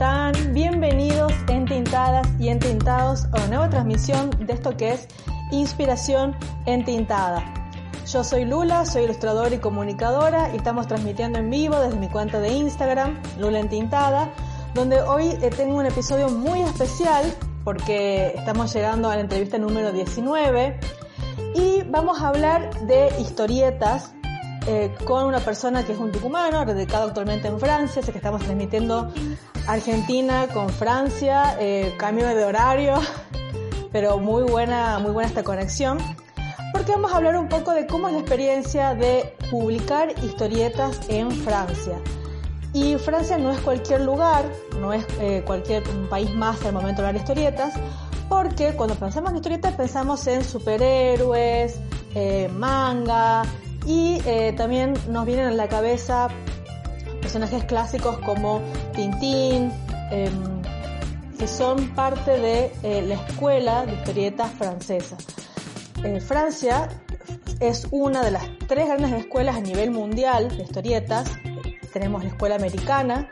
están? Bienvenidos entintadas y entintados a una nueva transmisión de esto que es Inspiración Entintada. Yo soy Lula, soy ilustradora y comunicadora y estamos transmitiendo en vivo desde mi cuenta de Instagram, Lula Entintada, donde hoy eh, tengo un episodio muy especial porque estamos llegando a la entrevista número 19 y vamos a hablar de historietas eh, con una persona que es un tucumano, radicado actualmente en Francia, sé que estamos transmitiendo Argentina con Francia, eh, cambio de horario, pero muy buena, muy buena esta conexión, porque vamos a hablar un poco de cómo es la experiencia de publicar historietas en Francia. Y Francia no es cualquier lugar, no es eh, cualquier país más al momento de hablar historietas, porque cuando pensamos en historietas pensamos en superhéroes, eh, manga, y eh, también nos vienen a la cabeza personajes clásicos como Tintín, em, que son parte de eh, la escuela de historietas francesa. Eh, Francia es una de las tres grandes escuelas a nivel mundial de historietas. Tenemos la escuela americana,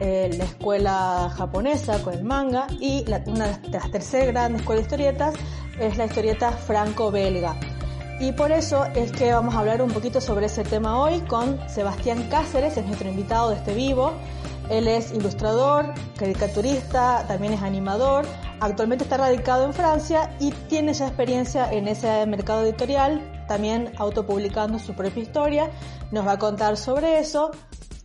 la escuela japonesa con el manga y una de las terceras grandes escuelas de historietas es la historieta franco-belga. Y por eso es que vamos a hablar un poquito sobre ese tema hoy con Sebastián Cáceres, es nuestro invitado de este vivo. Él es ilustrador, caricaturista, también es animador. Actualmente está radicado en Francia y tiene ya experiencia en ese mercado editorial, también autopublicando su propia historia. Nos va a contar sobre eso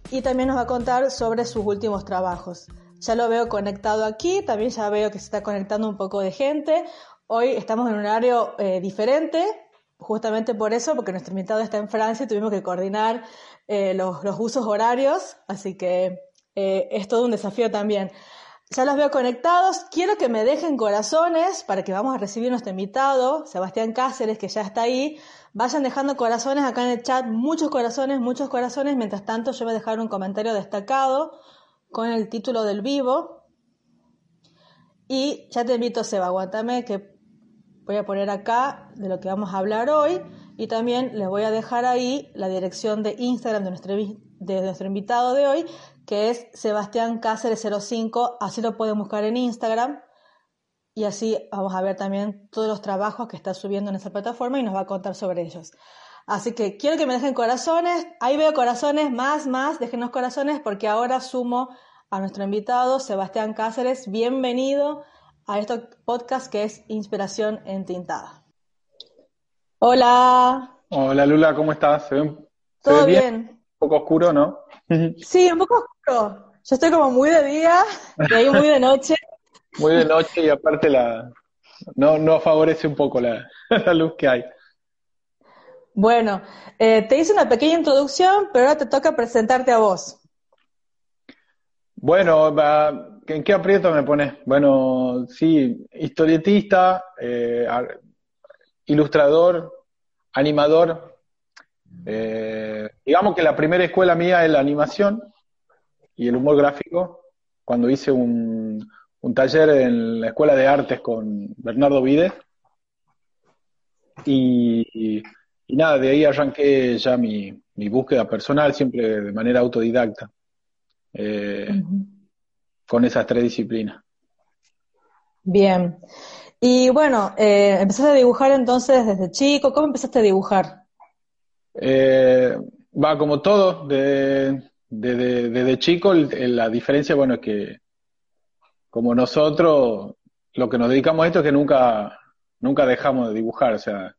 y también nos va a contar sobre sus últimos trabajos. Ya lo veo conectado aquí, también ya veo que se está conectando un poco de gente. Hoy estamos en un horario eh, diferente, justamente por eso, porque nuestro invitado está en Francia y tuvimos que coordinar eh, los, usos horarios, así que eh, es todo un desafío también. Ya los veo conectados, quiero que me dejen corazones para que vamos a recibir nuestro invitado, Sebastián Cáceres, que ya está ahí. Vayan dejando corazones acá en el chat, muchos corazones, muchos corazones. Mientras tanto, yo voy a dejar un comentario destacado con el título del vivo. Y ya te invito, Seba, aguántame que voy a poner acá de lo que vamos a hablar hoy y también les voy a dejar ahí la dirección de Instagram de nuestro, de nuestro invitado de hoy, que es Sebastián Cáceres 05, así lo pueden buscar en Instagram. Y así vamos a ver también todos los trabajos que está subiendo en esa plataforma y nos va a contar sobre ellos. Así que quiero que me dejen corazones, ahí veo corazones, más, más, déjenos corazones porque ahora sumo a nuestro invitado Sebastián Cáceres, bienvenido a este podcast que es Inspiración Entintada. Hola. Hola Lula, ¿cómo estás? ¿Todo bien? Un poco oscuro, ¿no? sí, un poco oscuro. Yo estoy como muy de día y ahí muy de noche. muy de noche y aparte la no, no favorece un poco la, luz que hay. Bueno, eh, te hice una pequeña introducción, pero ahora te toca presentarte a vos. Bueno, ¿en qué aprieto me pones? Bueno, sí, historietista, eh, ilustrador, animador. Eh, digamos que la primera escuela mía es la animación y el humor gráfico. Cuando hice un, taller en la Escuela de Artes con Bernardo Vides. Y, nada, de ahí arranqué ya mi búsqueda personal, siempre de manera autodidacta. Eh, con esas tres disciplinas. Bien. Y bueno, eh, empezaste a dibujar entonces desde chico. ¿Cómo empezaste a dibujar? Eh, va como todo, desde de, chico la diferencia, bueno, es que como nosotros, lo que nos dedicamos a esto es que nunca, nunca dejamos de dibujar, o sea,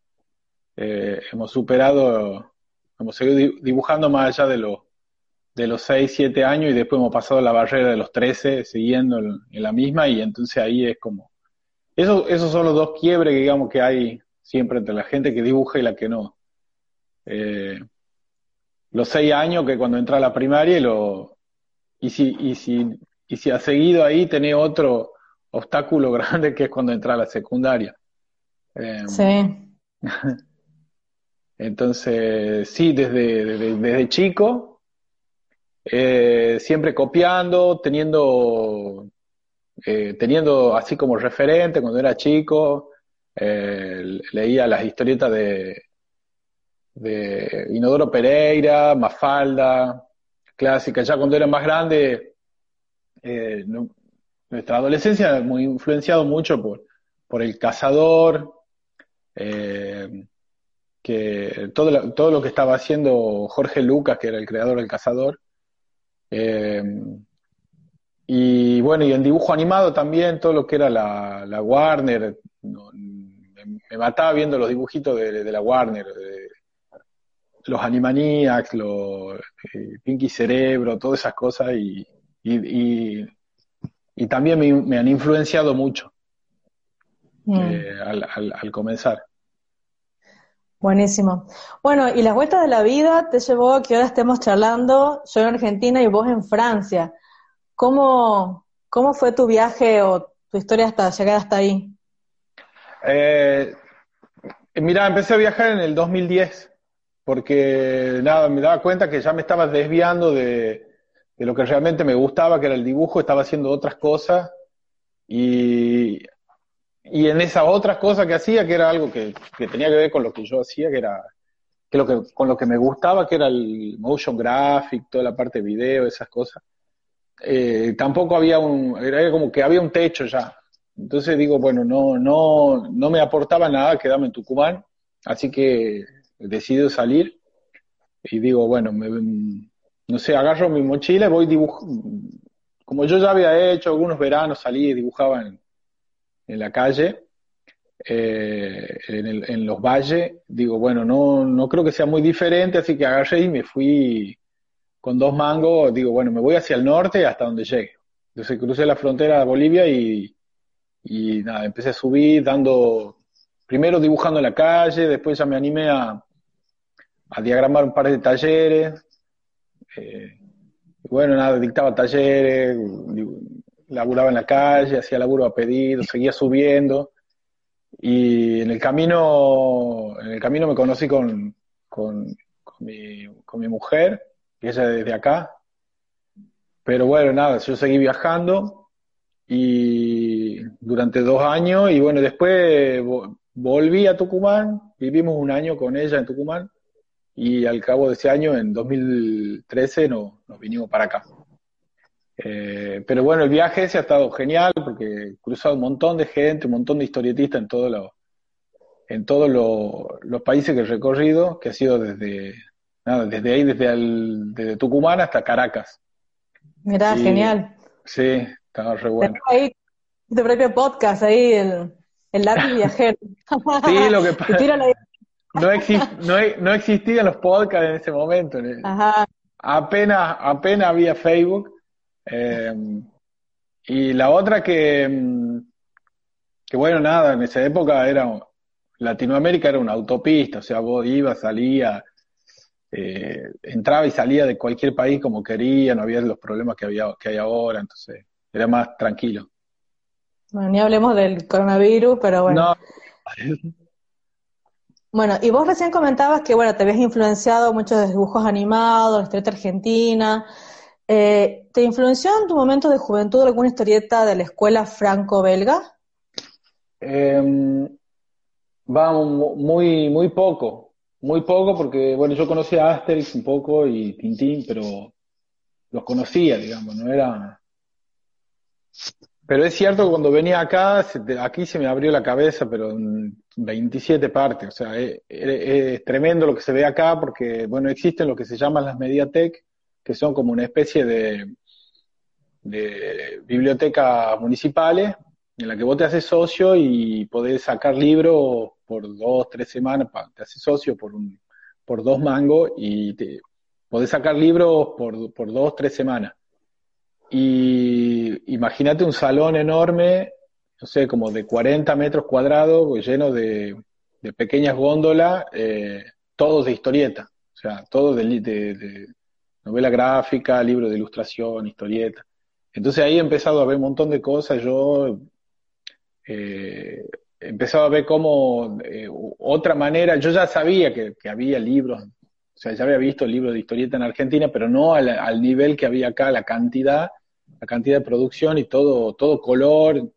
hemos superado, hemos seguido dibujando más allá de lo, de los 6, 7 años y después hemos pasado la barrera de los 13 siguiendo en, la misma y entonces ahí es como... Eso, esos son los dos quiebres que digamos que hay siempre entre la gente que dibuja y la que no. Eh, los 6 años que cuando entra a la primaria y, lo, y, si, y, si, y si ha seguido ahí tenés otro obstáculo grande que es cuando entra a la secundaria. Eh, sí. Entonces, sí, desde, desde, desde chico eh, siempre copiando, teniendo, eh, teniendo así como referente cuando era chico, eh, leía las historietas de, de Inodoro Pereira, Mafalda, clásica. Ya cuando era más grande nuestra adolescencia muy influenciado mucho por, por el cazador, que todo todo lo que estaba haciendo Jorge Lucas, que era el creador del cazador. Eh, y bueno, y en dibujo animado también, todo lo que era la, la Warner, me, mataba viendo los dibujitos de, de la Warner, de, los Animaniacs, los eh, Pinky Cerebro, todas esas cosas, y, y, y, también me, han influenciado mucho mm. eh, al, al, comenzar. Buenísimo. Bueno, y las vueltas de la vida te llevó a que ahora estemos charlando, yo en Argentina y vos en Francia. ¿Cómo, cómo fue tu viaje o tu historia hasta llegar hasta ahí? Eh, mira, empecé a viajar en el 2010 porque nada, me daba cuenta que ya me estaba desviando de, lo que realmente me gustaba, que era el dibujo, estaba haciendo otras cosas y, y en esas otras cosas que hacía, que era algo que, tenía que ver con lo que yo hacía, que era que lo que, con lo que me gustaba, que era el motion graphic, toda la parte de video, esas cosas, eh, tampoco había un, era como que había un techo ya. Entonces digo, bueno, no, no, no me aportaba nada quedarme en Tucumán, así que decido salir y digo, bueno, no sé, agarro mi mochila y voy dibujando. Como yo ya había hecho algunos veranos, salí y dibujaba en, la calle, eh, en, los valles, digo, bueno, no, no creo que sea muy diferente, así que agarré y me fui con dos mangos, digo, bueno, me voy hacia el norte hasta donde llegue. Entonces crucé la frontera de Bolivia y, y nada, empecé a subir dando, primero dibujando en la calle, después ya me animé a, a diagramar un par de talleres. Eh, bueno, nada, dictaba talleres, laburaba en la calle, hacía laburo a pedido, seguía subiendo. Y en el camino, en el camino me conocí con, con, mi, con mi mujer, que ella desde acá. Pero bueno, nada, yo seguí viajando y durante dos años y bueno, después volví a Tucumán, vivimos un año con ella en Tucumán y al cabo de ese año, en 2013, no, nos vinimos para acá. Eh, pero bueno, el viaje ese ha estado genial porque he cruzado un montón de gente, un montón de historietistas en, todo en todos los países que he recorrido, que ha sido desde, nada, desde ahí, desde, desde Tucumán hasta Caracas. Mirá, genial. Sí, estaba re bueno. Ahí, tu propio podcast, ahí, el, el lápiz viajero. sí, lo que pasa no, no, existían los podcasts en ese momento. Apenas, apenas había Facebook. Eh, y la otra que, que, bueno, nada, en esa época era, Latinoamérica era una autopista, o sea, vos ibas, salías, eh, entraba y salía de cualquier país como quería, no había los problemas que, había, que hay ahora, entonces era más tranquilo. Bueno, ni hablemos del coronavirus, pero bueno. No. Bueno, y vos recién comentabas que, bueno, te habías influenciado mucho de dibujos animados, la historieta argentina. Eh, ¿Te influenció en tu momento de juventud alguna historieta de la escuela franco-belga? Eh, va muy, muy poco, muy poco porque, bueno, yo conocía a Asterix un poco y Tintín, pero los conocía, digamos, no era... Pero es cierto que cuando venía acá, aquí se me abrió la cabeza, pero en 27 partes. O sea, es, tremendo lo que se ve acá porque, bueno, existen lo que se llaman las Mediatek, que son como una especie de, bibliotecas municipales en la que vos te haces socio y podés sacar libros por dos, tres semanas, te haces socio por, por dos mangos y te, podés sacar libros por, por dos, tres semanas. Y imagínate un salón enorme, no sé, como de 40 metros cuadrados, lleno de, pequeñas góndolas, eh, todos de historieta, o sea, todos de, novela gráfica, libro de ilustración, historieta. Entonces ahí he empezado a ver un montón de cosas, yo eh, empezado a ver cómo eh, otra manera, yo ya sabía que, había libros, o sea, ya había visto libros de historieta en Argentina, pero no al, al nivel que había acá, la cantidad la cantidad de producción y todo, todo color,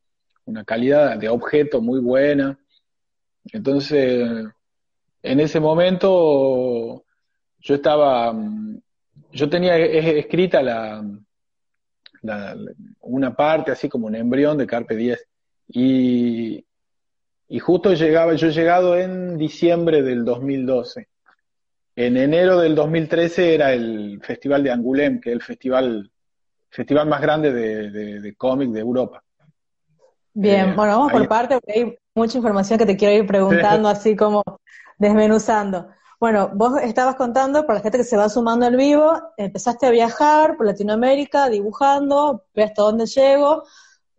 una calidad de objeto muy buena. Entonces, en ese momento yo estaba, yo tenía escrita la, una parte, así como un embrión de Carpe 10. Y, y justo llegaba, yo he llegado en diciembre del 2012. En enero del 2013 era el Festival de Angoulême, que es el festival, festival más grande de, de, cómic de Europa. Bien, eh, bueno, vamos por parte, porque hay mucha información que te quiero ir preguntando, así como desmenuzando. Bueno, vos estabas contando, para la gente que se va sumando al vivo, empezaste a viajar por Latinoamérica dibujando, ves hasta dónde llego,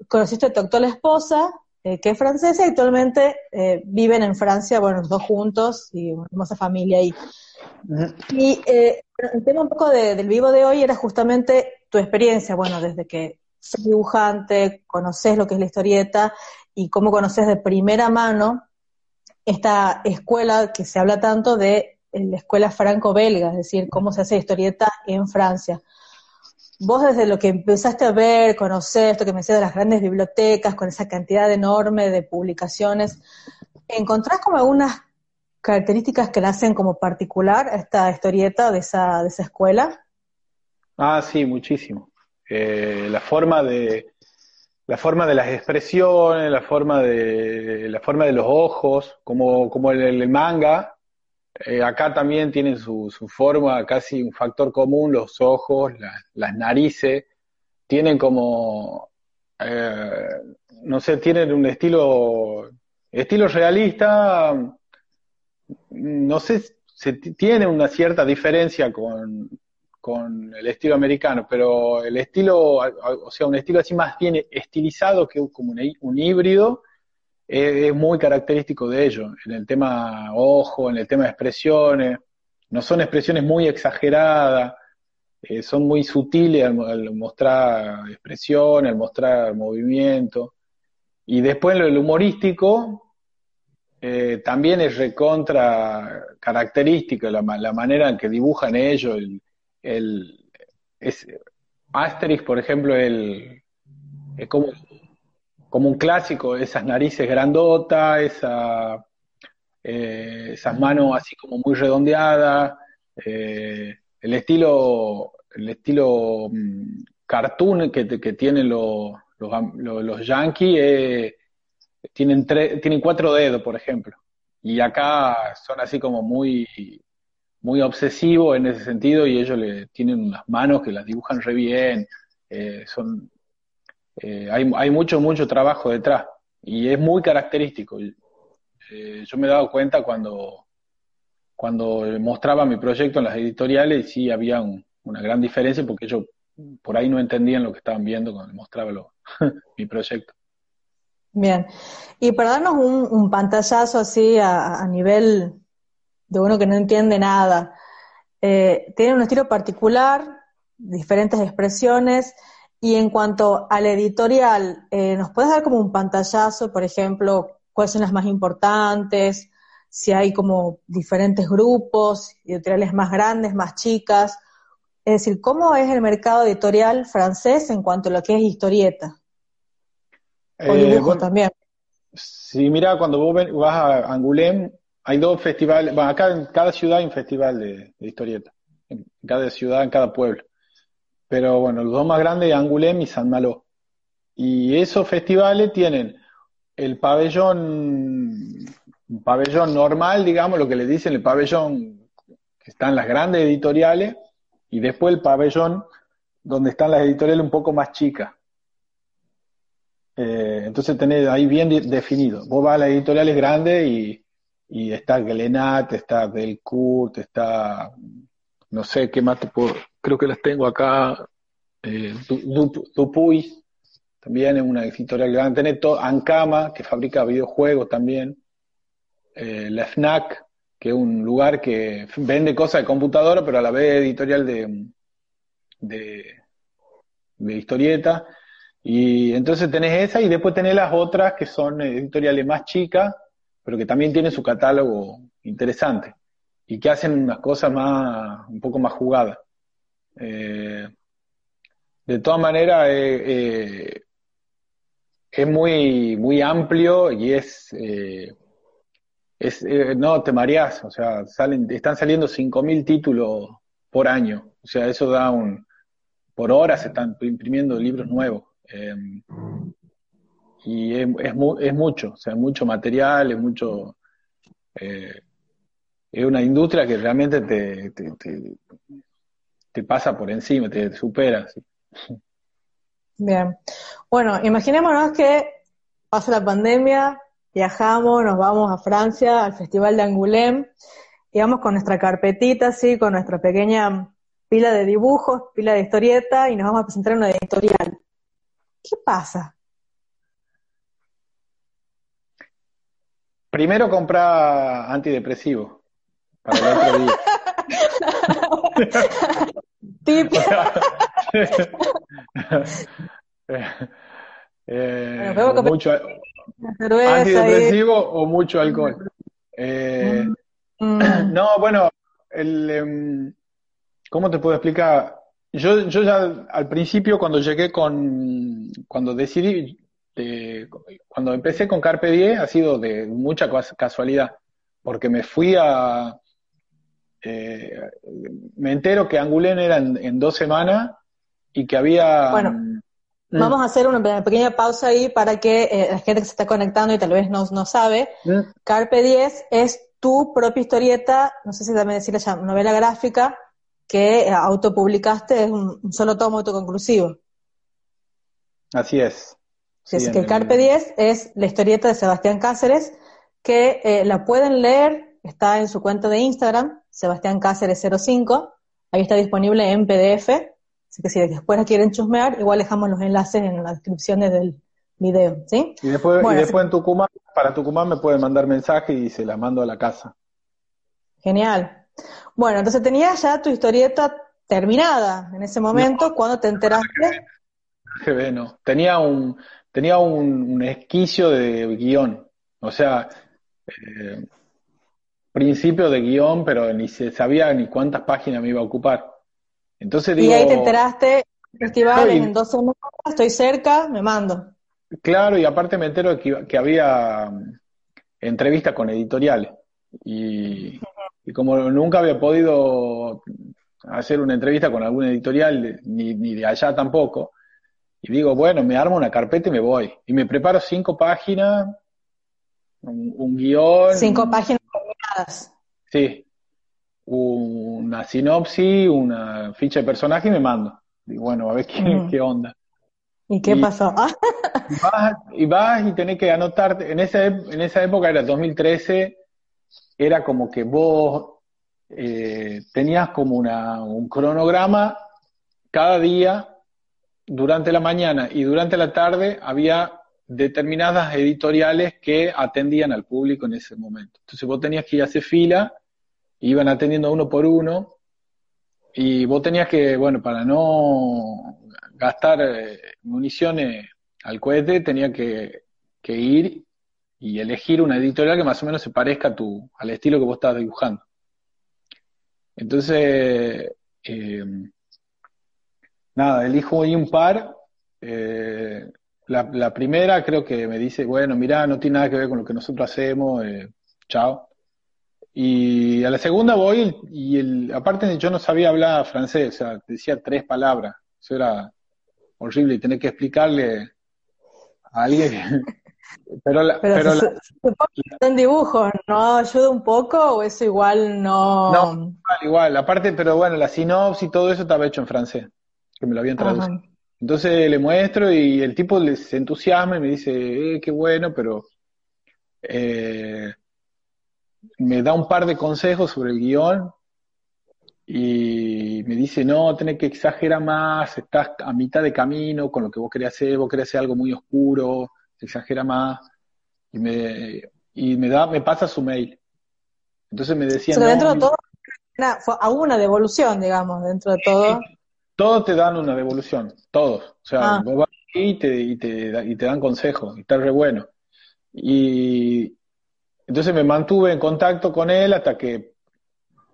conociste a tu actual esposa, eh, que es francesa y actualmente eh, viven en Francia, bueno, los dos juntos y una hermosa familia ahí. Y eh, el tema un poco del vivo de hoy era justamente tu experiencia, bueno, desde que sos dibujante, conoces lo que es la historieta y cómo conoces de primera mano esta escuela que se habla tanto de la escuela franco-belga, es decir, cómo se hace historieta en Francia. Vos desde lo que empezaste a ver, conocer esto que me decías de las grandes bibliotecas, con esa cantidad enorme de publicaciones, ¿encontrás como algunas características que la hacen como particular esta historieta de esa, de esa escuela? Ah, sí, muchísimo. Eh, la forma de, la forma de las expresiones, la forma de, la forma de los ojos, como, como el, manga, eh, acá también tienen su, su, forma, casi un factor común, los ojos, las narices, tienen como, eh, no sé, tienen un estilo, estilo realista, no sé, se tiene una cierta diferencia con, con el estilo americano, pero el estilo, o sea, un estilo así más bien estilizado que como un, híbrido, es, muy característico de ello, en el tema ojo, en el tema de expresiones, no son expresiones muy exageradas, eh, son muy sutiles al, mostrar expresión, al mostrar movimiento, y después lo, el humorístico eh, también es recontra característico, la, la manera en que dibujan ellos, el, el es, Asterix, por ejemplo, el, es como, como un clásico, esas narices grandotas, esa, eh, esas manos así como muy redondeadas, eh, el estilo, el estilo mm, cartoon que, que tienen los, los, yankees, eh, tienen, tienen cuatro dedos, por ejemplo, y acá son así como muy muy obsesivo en ese sentido y ellos le tienen unas manos que las dibujan re bien, eh, son, eh, hay, hay, mucho, mucho trabajo detrás y es muy característico. Eh, yo me he dado cuenta cuando, cuando mostraba mi proyecto en las editoriales sí había una gran diferencia porque ellos por ahí no entendían lo que estaban viendo cuando mostraba mi proyecto. Bien, y para darnos un, un pantallazo así a, a nivel de uno que no entiende nada. Eh, tiene un estilo particular, diferentes expresiones, y en cuanto al editorial, eh, ¿nos puedes dar como un pantallazo, por ejemplo, cuáles son las más importantes? Si hay como diferentes grupos, editoriales más grandes, más chicas. Es decir, ¿cómo es el mercado editorial francés en cuanto a lo que es historieta? O eh, también. Sí, mira, cuando vos vas a Angoulême, hay dos festivales, bueno, acá en cada ciudad hay un festival de, historieta, en cada ciudad, en cada pueblo. Pero bueno, los dos más grandes, Angoulême y San Malo. Y esos festivales tienen el pabellón, pabellón normal, digamos, lo que le dicen, el pabellón que están las grandes editoriales, y después el pabellón donde están las editoriales un poco más chicas. Eh, entonces tenés ahí bien definido. Vos vas a las editoriales grandes y y está Glenat, está Delcourt, está, no sé qué más te puedo, creo que las tengo acá, eh, Dupuy, también es una editorial grande, tenés Ancama, que fabrica videojuegos también, eh, la FNAC, que es un lugar que vende cosas de computadora, pero a la vez editorial de, de, de historieta, y entonces tenés esa y después tenés las otras que son editoriales más chicas, pero que también tiene su catálogo interesante y que hacen unas cosas más, un poco más jugadas. Eh, de todas maneras, eh, eh, es muy, muy amplio y es, no, te mareás, o sea, salen, están saliendo 5.000 títulos por año, o sea, eso da un, por hora se están imprimiendo libros nuevos. Y es, es, es, mucho, o sea, mucho material, es mucho... es una industria que realmente te, te, te, te pasa por encima, te supera. ¿sí? Bien. Bueno, imaginémonos que pasa la pandemia, viajamos, nos vamos a Francia, al Festival de Angoulême, y vamos con nuestra carpetita, ¿sí? con nuestra pequeña pila de dibujos, pila de historieta, y nos vamos a presentar una editorial. ¿Qué pasa? Primero compra antidepresivo para el otro día. eh, bueno, mucho antidepresivo o mucho alcohol. Eh, mm. No, bueno, el, um, ¿cómo te puedo explicar? Yo, yo ya al principio cuando llegué con, cuando decidí, de, cuando empecé con Carpe Diem ha sido de mucha casualidad, porque me fui a, eh, me entero que Angulén era en, dos semanas y que había... Bueno, mm, vamos a hacer una pequeña pausa ahí para que eh, la gente que se está conectando y tal vez no, no sabe, ¿Mm? Carpe 10 es tu propia historieta, no sé si también decirle ya, novela gráfica, que eh, autopublicaste, es un, solo tomo autoconclusivo. Así es. Sí, que Carpe 10 es la historieta de Sebastián Cáceres, que la pueden leer, está en su cuenta de Instagram, Sebastián Cáceres 05. Ahí está disponible en PDF. Así que si después la quieren chusmear, igual dejamos los enlaces en las descripciones del video, ¿sí? Y después, y después en Tucumán, para Tucumán me pueden mandar mensaje y se las mando a la casa. Genial. Bueno, entonces tenías ya tu historieta terminada en ese momento, cuando te enteraste. no. Tenía un, tenía un, un esquicio de guion. O sea, eh, principio de guion, pero ni se sabía ni cuántas páginas me iba a ocupar. Entonces digo, y ahí te enteraste, festival en dos semanas, estoy cerca, me mando. Claro, y aparte me entero que, que había mm, entrevistas con editoriales. Y, y, como nunca había podido hacer una entrevista con algún editorial, ni, ni de allá tampoco, y digo, bueno, me armo una carpeta y me voy. Y me preparo cinco páginas, un, un guion. Cinco páginas Sí. Una sinopsis, una ficha de personaje y me mando. Digo, bueno, a ver qué, onda. ¿Y qué pasó? y, vas, y tenés que anotarte. En esa, en esa época era 2013, era como que vos eh, tenías como una, un cronograma cada día, durante la mañana y durante la tarde había determinadas editoriales que atendían al público en ese momento. Entonces vos tenías que ir a hacer fila, iban atendiendo uno por uno, y vos tenías que, bueno, para no gastar eh, municiones al cohete, tenía que, ir y elegir una editorial que más o menos se parezca a tu, al estilo que vos estabas dibujando. Entonces, eh, nada, elijo ahí un par, eh, la, primera creo que me dice, bueno, mira, no tiene nada que ver con lo que nosotros hacemos, eh, chao. Y a la segunda voy y el, aparte yo no sabía hablar francés, o sea, decía tres palabras. Eso era horrible y tener que explicarle a alguien. pero la, pero, en dibujo, ¿no ayuda un poco o eso igual no? No, igual, igual. Aparte, pero bueno, la sinopsis y todo eso estaba hecho en francés, que me lo habían traducido. Entonces le muestro y el tipo se entusiasma y me dice, eh, qué bueno, pero eh, me da un par de consejos sobre el guion y me dice, no, tenés que exagerar más, estás a mitad de camino con lo que vos querés hacer, vos querés hacer algo muy oscuro, exagera más. Y me, y me da, me pasa su mail. Entonces me decía... dentro de todo, fue una devolución, digamos, dentro de todo todos te dan una devolución, todos. O sea, ah. vos vas y te, y, te, y te dan consejos, y está re bueno. Y entonces me mantuve en contacto con él hasta que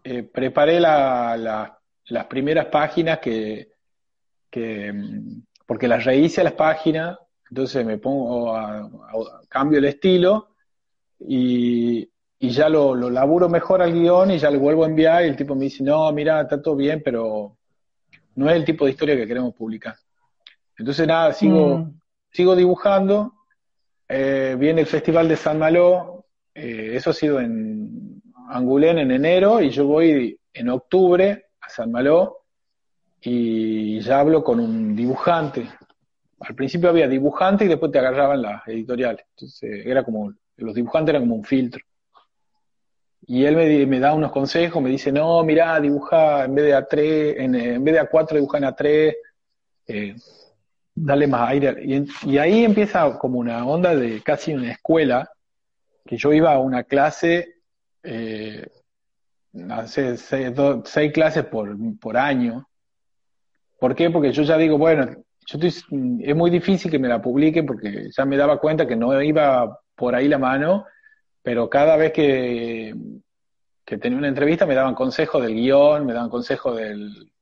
eh, preparé la, las primeras páginas que, que, porque las rehice a las páginas, entonces me pongo a, cambio el estilo y, y ya lo, lo laburo mejor al guion y ya le vuelvo a enviar y el tipo me dice, no, mira, está todo bien, pero no es el tipo de historia que queremos publicar. Entonces nada, sigo, mm. sigo dibujando, eh, viene el Festival de San Malo, eh, eso ha sido en Angulén en enero y yo voy en octubre a San Malo y ya hablo con un dibujante. Al principio había dibujante y después te agarraban las editoriales. Entonces era como, los dibujantes eran como un filtro. Y él me, me da unos consejos, me dice, no, mira dibuja en vez de A3, en, en vez de A4 dibuja en A3, eh, dale más aire. Y, ahí empieza como una onda de casi una escuela, que yo iba a una clase, eh, hace seis, clases por, por año. ¿Por qué? Porque yo ya digo, bueno, yo estoy, es muy difícil que me la publiquen porque ya me daba cuenta que no iba por ahí la mano pero cada vez que, tenía una entrevista me daban consejos del guion, me daban consejos del,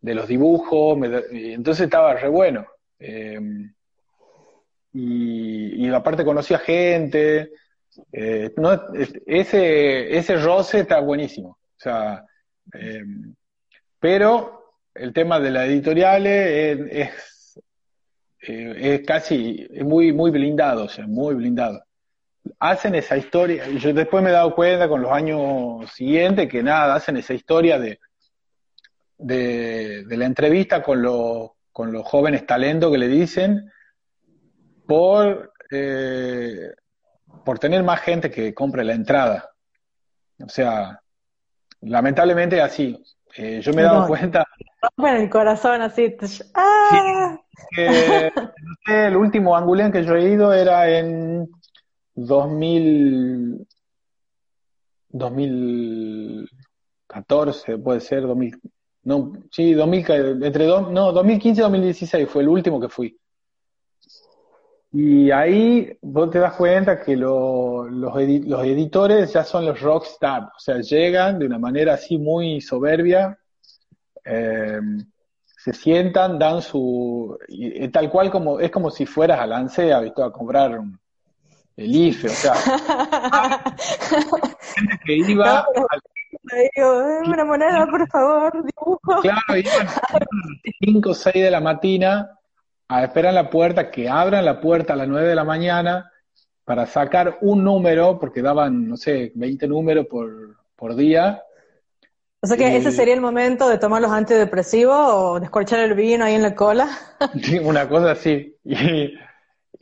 de los dibujos, y entonces estaba re bueno. Em, y, aparte conocía gente, eh, ese, ese roce está buenísimo. O sea, em, pero el tema de las editoriales es, eh, es, casi, es muy, muy blindado, o sea, muy blindado hacen esa historia, y yo después me he dado cuenta con los años siguientes que nada, hacen esa historia de, de, la entrevista con, los, con los jóvenes talentos que le dicen por, eh, por tener más gente que compre la entrada. O sea, lamentablemente así. Eh, yo me he dado cuenta. En el corazón así. ¡ah! el último angulén que yo he ido era en 2000, 2014, puede ser, 2000, no, sí, 2000, entre no, 2015 y 2016 fue el último que fui. Y ahí vos te das cuenta que los, los editores ya son los rockstar, o sea, llegan de una manera así muy soberbia, eh, se sientan, dan su, y, tal cual como, es como si fueras a Lancea, ¿viste? a comprar un, el IFE, o sea, gente que iba... una moneda, por favor, dibujo. Claro, iban a las 5 o 6 de la mañana a esperar en la puerta, que abran la puerta a las 9 de la mañana para sacar un número, porque daban, no sé, 20 números por, por día. O sea que ese sería el momento de tomar los antidepresivos o descorchar el vino ahí en la cola. Una cosa así. Y,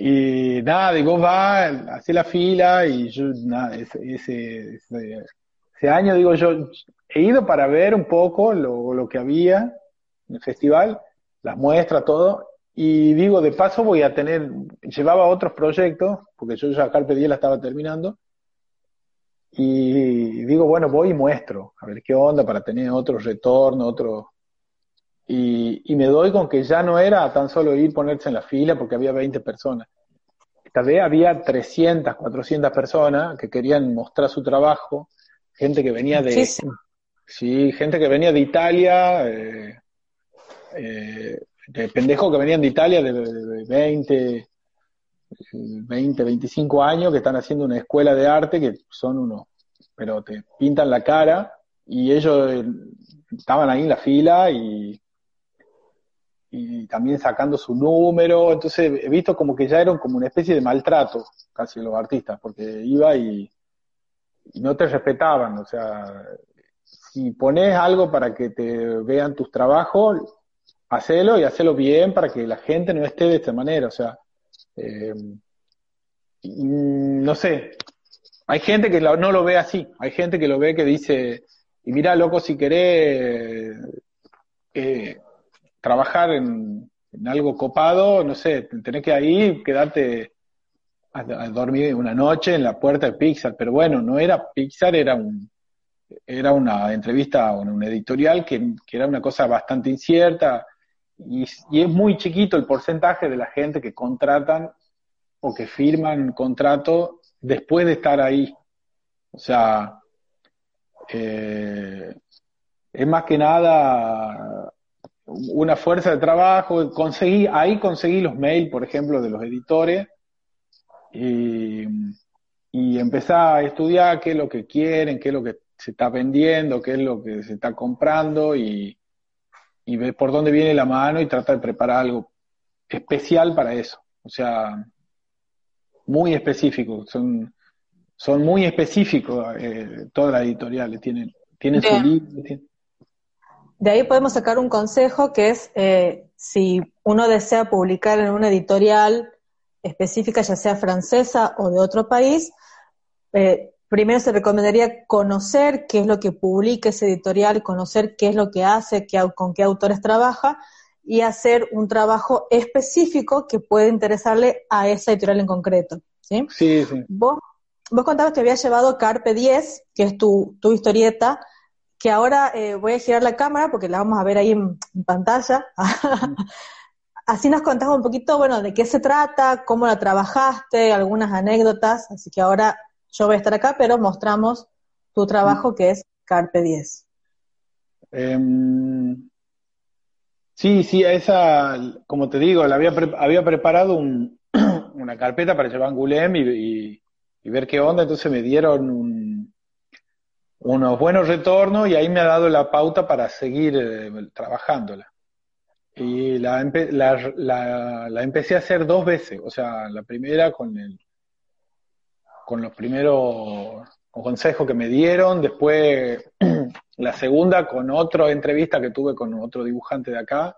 y nada, y vos vas, haces la fila y yo, nada, ese, ese, año, digo yo, he ido para ver un poco lo, lo que había en el festival, las muestras, todo, y digo, de paso voy a tener, llevaba otros proyectos, porque yo ya Carpe Diem la estaba terminando, y digo, bueno, voy y muestro, a ver qué onda para tener otro retorno, otro, y, me doy con que ya no era tan solo ir ponerse en la fila porque había 20 personas. Esta vez había 300, 400 personas que querían mostrar su trabajo, gente que venía de... Sí, gente que venía de Italia, eh, eh, de pendejos que venían de Italia de, de 20, 20, 25 años que están haciendo una escuela de arte que son unos, pero te pintan la cara y ellos eh, estaban ahí en la fila y y también sacando su número, entonces he visto como que ya eran como una especie de maltrato casi los artistas, porque iba y, no te respetaban, o sea, si pones algo para que te vean tus trabajos, hacelo y hacelo bien para que la gente no esté de esta manera, o sea, eh, no sé, hay gente que no lo ve así, hay gente que lo ve que dice, y mira, loco, si querés... Eh, trabajar en, algo copado, no sé, tenés que ahí quedarte a, dormir una noche en la puerta de Pixar, pero bueno, no era Pixar, era un era una entrevista o un editorial que, era una cosa bastante incierta y, y, es muy chiquito el porcentaje de la gente que contratan o que firman contrato después de estar ahí. O sea, eh, es más que nada una fuerza de trabajo, conseguí, ahí conseguí los mails, por ejemplo, de los editores, y, y empecé a estudiar qué es lo que quieren, qué es lo que se está vendiendo, qué es lo que se está comprando, y, y ve por dónde viene la mano y trata de preparar algo especial para eso. O sea, muy específico. Son, son muy específicos eh, todas las editoriales. Tienen, tienen su libro. De ahí podemos sacar un consejo que es eh, si uno desea publicar en una editorial específica, ya sea francesa o de otro país, eh, primero se recomendaría conocer qué es lo que publica ese editorial, conocer qué es lo que hace, qué, con qué autores trabaja y hacer un trabajo específico que puede interesarle a esa editorial en concreto. ¿sí? Sí, sí. Vos, vos contabas que habías llevado Carpe 10, que es tu, tu historieta, que ahora eh, voy a girar la cámara porque la vamos a ver ahí en, pantalla. Así nos contás un poquito, bueno, de qué se trata, cómo la trabajaste, algunas anécdotas. Así que ahora yo voy a estar acá, pero mostramos tu trabajo que es Carpe 10. Em, sí, sí, esa, como te digo, la había, había preparado una carpeta para llevar a Gulem y, ver qué onda, entonces me dieron un, unos buenos retornos y ahí me ha dado la pauta para seguir eh, trabajándola. Y la, la, empecé a hacer dos veces, o sea, la primera con, el, con los primeros consejos que me dieron, después la segunda con otra entrevista que tuve con otro dibujante de acá,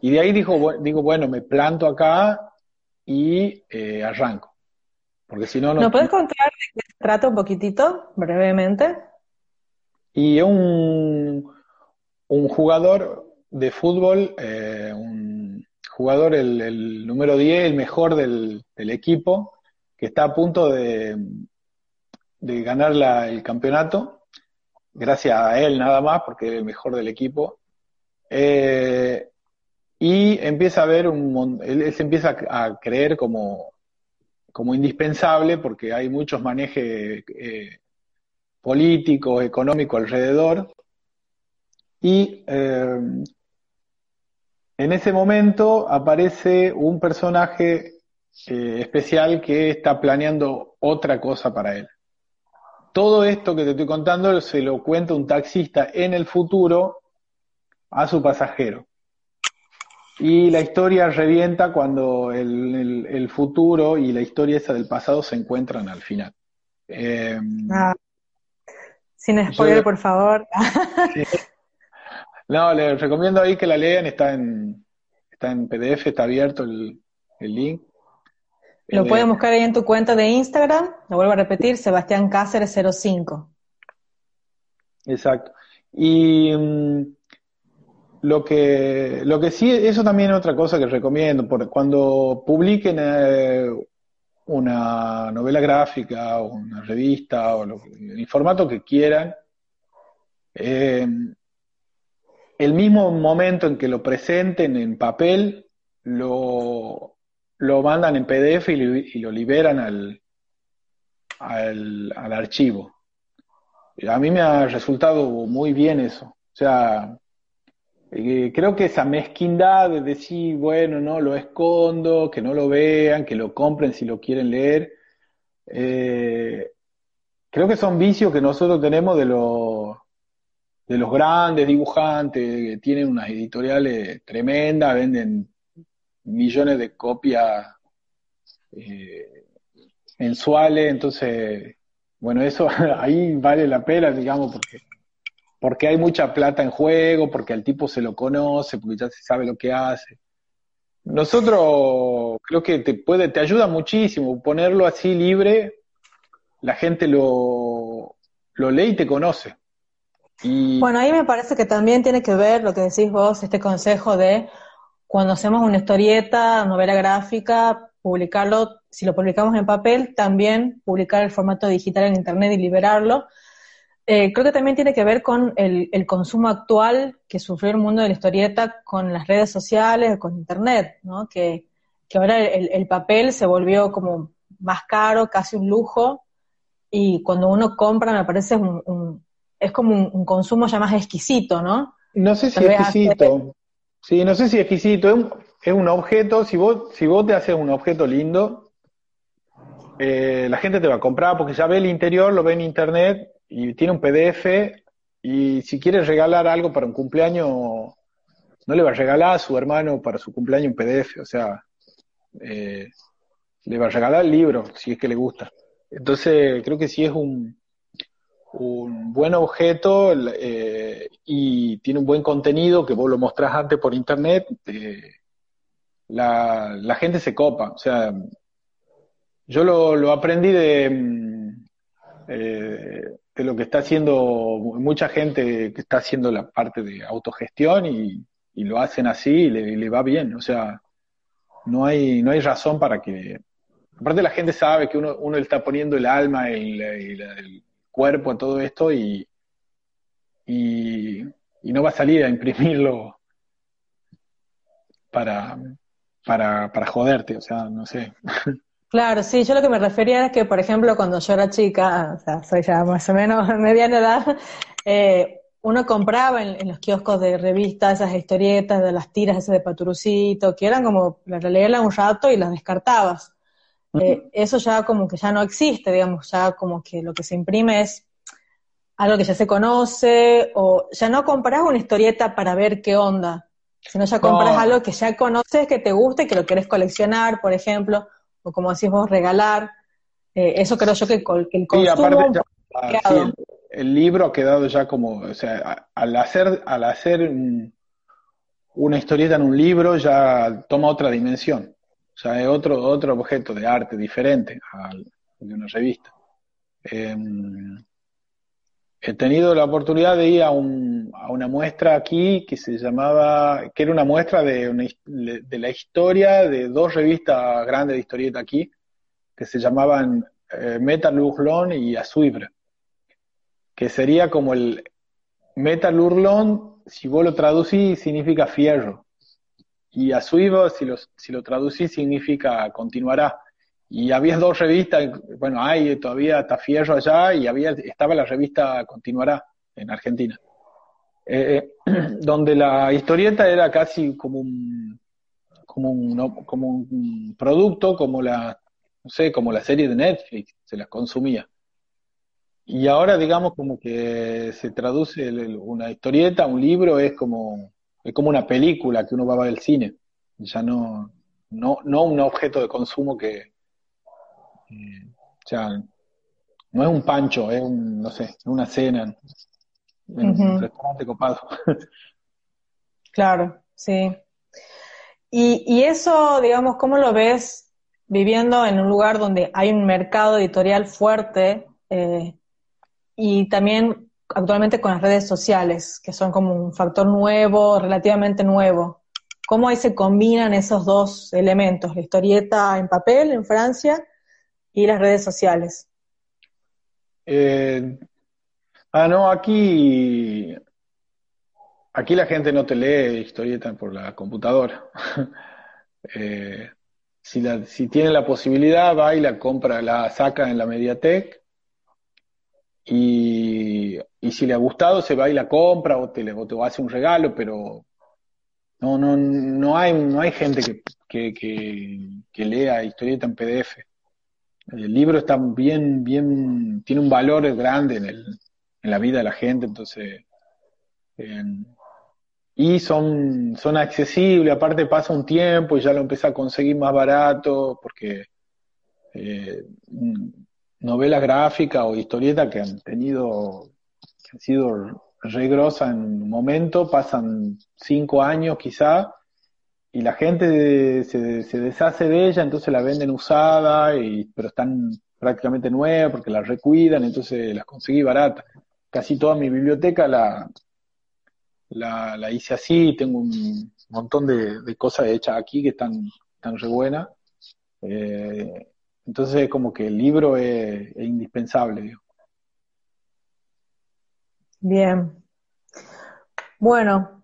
y de ahí dijo, digo, bueno, me planto acá y eh, arranco. Porque si no, no. ¿No puedes contar de qué se trata un poquitito, brevemente? Y un, jugador de fútbol, eh, un jugador, el, número 10, el mejor del, equipo, que está a punto de, de ganar el campeonato, gracias a él nada más, porque es el mejor del equipo. Eh, y empieza a ver un él, se empieza a creer como como indispensable porque hay muchos manejes eh, políticos, económicos alrededor. Y eh, en ese momento aparece un personaje eh, especial que está planeando otra cosa para él. Todo esto que te estoy contando se lo cuenta un taxista en el futuro a su pasajero. Y la historia revienta cuando el, futuro y la historia esa del pasado se encuentran al final. Eh, ah, sin spoiler, por favor. No, les recomiendo ahí que la lean, está en, está en PDF, está abierto el, link. Lo eh, pueden buscar ahí en tu cuenta de Instagram, lo vuelvo a repetir, Sebastián Cáceres 05. Exacto. Y mm, lo que, lo que sí, eso también es otra cosa que recomiendo, porque cuando publiquen eh, una novela gráfica o una revista o el formato que quieran, eh, el mismo momento en que lo presenten en papel, lo, lo mandan en PDF y lo, liberan al, al, al archivo. A mí me ha resultado muy bien eso. O sea, eh, creo que esa mezquindad de decir, bueno, no, lo escondo, que no lo vean, que lo compren si lo quieren leer, eh, creo que son vicios que nosotros tenemos de los, de los grandes dibujantes, que tienen unas editoriales tremendas, venden millones de copias eh, mensuales, entonces, bueno, eso ahí vale la pena, digamos, porque porque hay mucha plata en juego, porque al tipo se lo conoce, porque ya se sabe lo que hace. Nosotros creo que te puede, te ayuda muchísimo ponerlo así libre, la gente lo, lee y te conoce. Bueno, ahí me parece que también tiene que ver lo que decís vos, este consejo de cuando hacemos una historieta, novela gráfica, publicarlo, si lo publicamos en papel, también publicar el formato digital en internet y liberarlo, eh, creo que también tiene que ver con el, consumo actual que sufrió el mundo de la historieta con las redes sociales, con Internet, ¿no? Que, ahora el, papel se volvió como más caro, casi un lujo, y cuando uno compra me parece un, es como un, consumo ya más exquisito, ¿no? No sé si exquisito. Sí, no sé si exquisito. Es un, es un objeto, si vos, si vos te haces un objeto lindo, eh, la gente te va a comprar porque ya ve el interior, lo ve en internet y tiene un PDF y si quieres regalar algo para un cumpleaños no le va a regalar a su hermano para su cumpleaños un PDF, o sea, eh, le va a regalar el libro si es que le gusta. Entonces, creo que si es un, un buen objeto eh, y tiene un buen contenido que vos lo mostrás antes por internet, eh, la, la, gente se copa. O sea, yo lo, lo aprendí de, mm, de lo que está haciendo mucha gente que está haciendo la parte de autogestión y, y lo hacen así y le, va bien. O sea, no hay, no hay razón para que... Aparte la gente sabe que uno, uno está poniendo el alma y, el cuerpo a todo esto y, y, y no va a salir a imprimirlo para, para, para joderte, o sea, no sé. Claro, sí, yo lo que me refería es que, por ejemplo, cuando yo era chica, o sea, soy ya más o menos mediana edad, eh, uno compraba en, los kioscos de revistas esas historietas de las tiras esas de Paturucito, que eran como, la leerla un rato y las descartabas. Eh, eso ya como que ya no existe, digamos, ya como que lo que se imprime es algo que ya se conoce, o ya no compras una historieta para ver qué onda, sino ya compras algo que ya conoces, que te gusta y que lo quieres coleccionar, por ejemplo, o como decís vos, regalar. Eh, eso creo yo que, que el consumo... Sí, el, libro ha quedado ya como, o sea, al hacer, al hacer una historieta en un libro ya toma otra dimensión. O sea, es otro, otro objeto de arte diferente al de una revista. Em, he tenido la oportunidad de ir a, un, a, una muestra aquí que se llamaba, que era una muestra de, de la historia de dos revistas grandes de historieta aquí, que se llamaban eh, Metal y Azuibre, que sería como el Metal Urlon, si vos lo traducís, significa fierro, y Azuibre, si lo, si lo traducís, significa continuará. Y había dos revistas, bueno, hay todavía hasta Fierro allá, y había, estaba la revista Continuará en Argentina, eh, donde la historieta era casi como un, como un, como un producto, como la, no sé, como la serie de Netflix, se las consumía. Y ahora, digamos, como que se traduce una historieta, un libro, es como, es como una película que uno va a ver al cine. Ya no, no, no un objeto de consumo que, o sea, no es un pancho, es un, no sé, una cena en un restaurante copado. claro, sí. Y, y eso, digamos, ¿cómo lo ves viviendo en un lugar donde hay un mercado editorial fuerte eh, y también actualmente con las redes sociales, que son como un factor nuevo, relativamente nuevo? ¿Cómo ahí se combinan esos dos elementos, la historieta en papel en Francia y las redes sociales? Eh, ah, no, aquí, aquí la gente no te lee historietas por la computadora. eh, si, la, si tiene la posibilidad, va y la compra, la saca en la Mediatek. Y, y si le ha gustado, se va y la compra o te, o te hace un regalo, pero no, no, no hay, no hay gente que, que, que, que lea historieta en PDF. El libro está bien, bien, tiene un valor grande en, el, en la vida de la gente, entonces, eh, y son, son accesibles, aparte pasa un tiempo y ya lo empieza a conseguir más barato, porque eh, novelas gráficas o historietas que han tenido, que han sido regrosas en un momento, pasan cinco años quizá, y la gente se, se, deshace de ella, entonces la venden usada, y, pero están prácticamente nuevas porque las recuidan, entonces las conseguí baratas. Casi toda mi biblioteca la, la, la hice así, tengo un montón de, de, cosas hechas aquí que están, están re buenas. Eh, entonces como que el libro es, es indispensable. Digo. Bien. Bueno,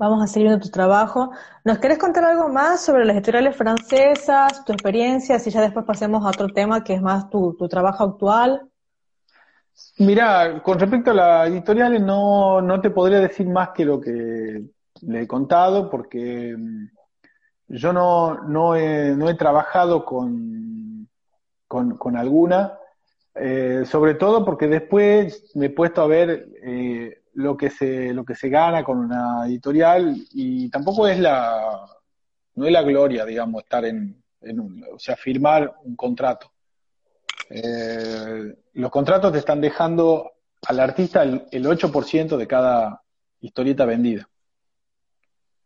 Vamos a seguir viendo tu trabajo. ¿Nos querés contar algo más sobre las editoriales francesas, tu experiencia, si ya después pasemos a otro tema que es más tu, tu trabajo actual? Mira, con respecto a las editoriales no, no te podría decir más que lo que le he contado porque mm, yo no, no, he, no he trabajado con, con, con alguna, eh, sobre todo porque después me he puesto a ver eh, lo que se, lo que se gana con una editorial y tampoco es la, no es la gloria, digamos, estar en, en un, o sea, firmar un contrato. Eh, los contratos te están dejando al artista el, el 8% de cada historieta vendida.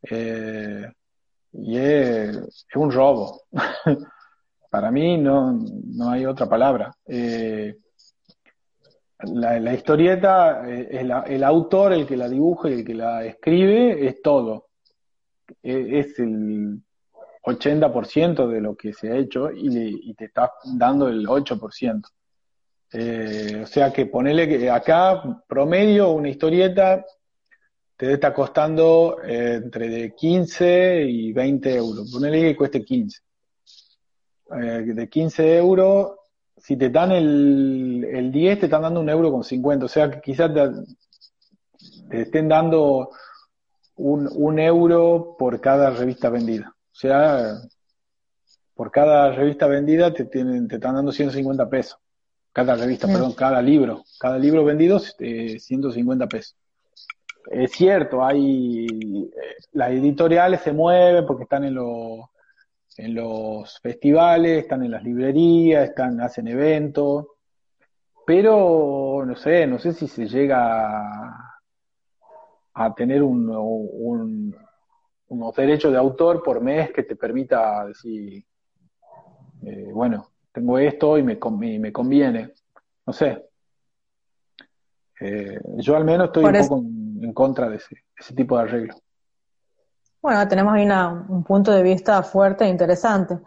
Eh, y es, es, un robo. Para mí no, no hay otra palabra. Eh, la, la, historieta, eh, el, el, autor, el que la dibuja y el que la escribe, es todo. Es, es el 80% de lo que se ha hecho y, y te está dando el 8%. Eh, o sea que ponele que acá, promedio, una historieta te está costando eh, entre de 15 y 20 euros. Ponele que cueste 15. Eh, de 15 euros, si te dan el, el 10, te están dando un euro con 50. O sea que quizás te, te estén dando un, un euro por cada revista vendida. O sea, por cada revista vendida te, tienen, te están dando 150 pesos. Cada revista, perdón, cada libro. Cada libro vendido, eh, 150 pesos. Es cierto, hay eh, las editoriales se mueven porque están en los en los festivales, están en las librerías, están hacen eventos, pero no sé, no sé si se llega a, a tener un, un, unos derechos de autor por mes que te permita decir, eh, bueno, tengo esto y me, y me conviene. No sé. Eh, yo al menos estoy por un poco en, en, contra de ese, ese, tipo de arreglo. Bueno, tenemos ahí una, un punto de vista fuerte e interesante.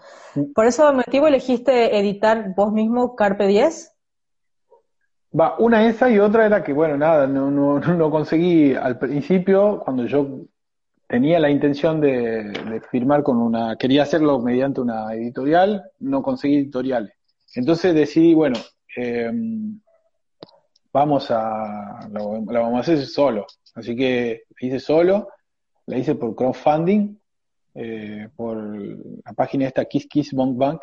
¿Por ese motivo elegiste editar vos mismo Carpe 10? Va, una esa y otra era que, bueno, nada, no, no, no conseguí al principio, cuando yo tenía la intención de, de, firmar con una, quería hacerlo mediante una editorial, no conseguí editoriales. Entonces decidí, bueno, eh, vamos a, lo, lo, vamos a hacer solo. Así que hice solo, la hice por crowdfunding, eh, por la página esta Kiss Kiss Bank Bank,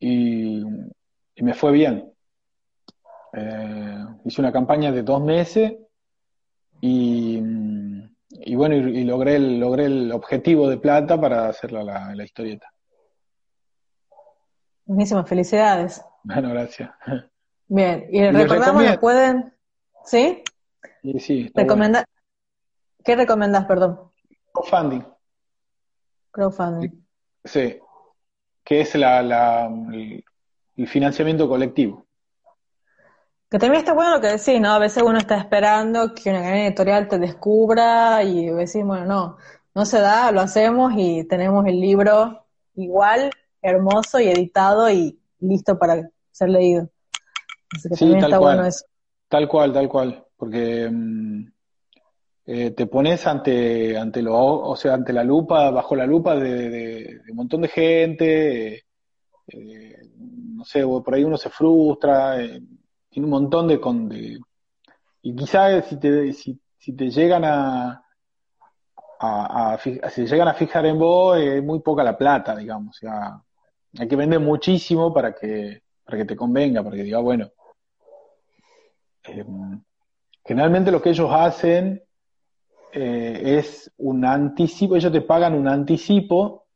y, y me fue bien. Eh, hice una campaña de dos meses y y bueno, y, y, logré, el, logré el objetivo de plata para hacer la, historieta. Buenísimas, felicidades. Bueno, gracias. Bien, y, recordamos, ¿lo pueden? ¿Sí? Sí, sí. Recomenda... ¿Qué recomendas, perdón? Crowdfunding. Crowdfunding. Sí, que es la, la, el financiamiento colectivo. Que también está bueno lo que decís, ¿no? A veces uno está esperando que una gran editorial te descubra y decís, bueno, no, no se da, lo hacemos y tenemos el libro igual, hermoso y editado y listo para ser leído. Así que sí, también está cual. bueno eso. Tal cual, tal cual, porque mm, eh, te pones ante, ante lo, o sea, ante la lupa, bajo la lupa de, un montón de gente, eh, no sé, por ahí uno se frustra, eh, tiene un montón de, con, de y quizás si te, si, si te llegan a, a, a, llegan a fijar en vos es muy poca la plata, digamos, hay que vender muchísimo para que, para que te convenga, para que diga, bueno, eh, generalmente lo que ellos hacen eh, es un anticipo, ellos te pagan un anticipo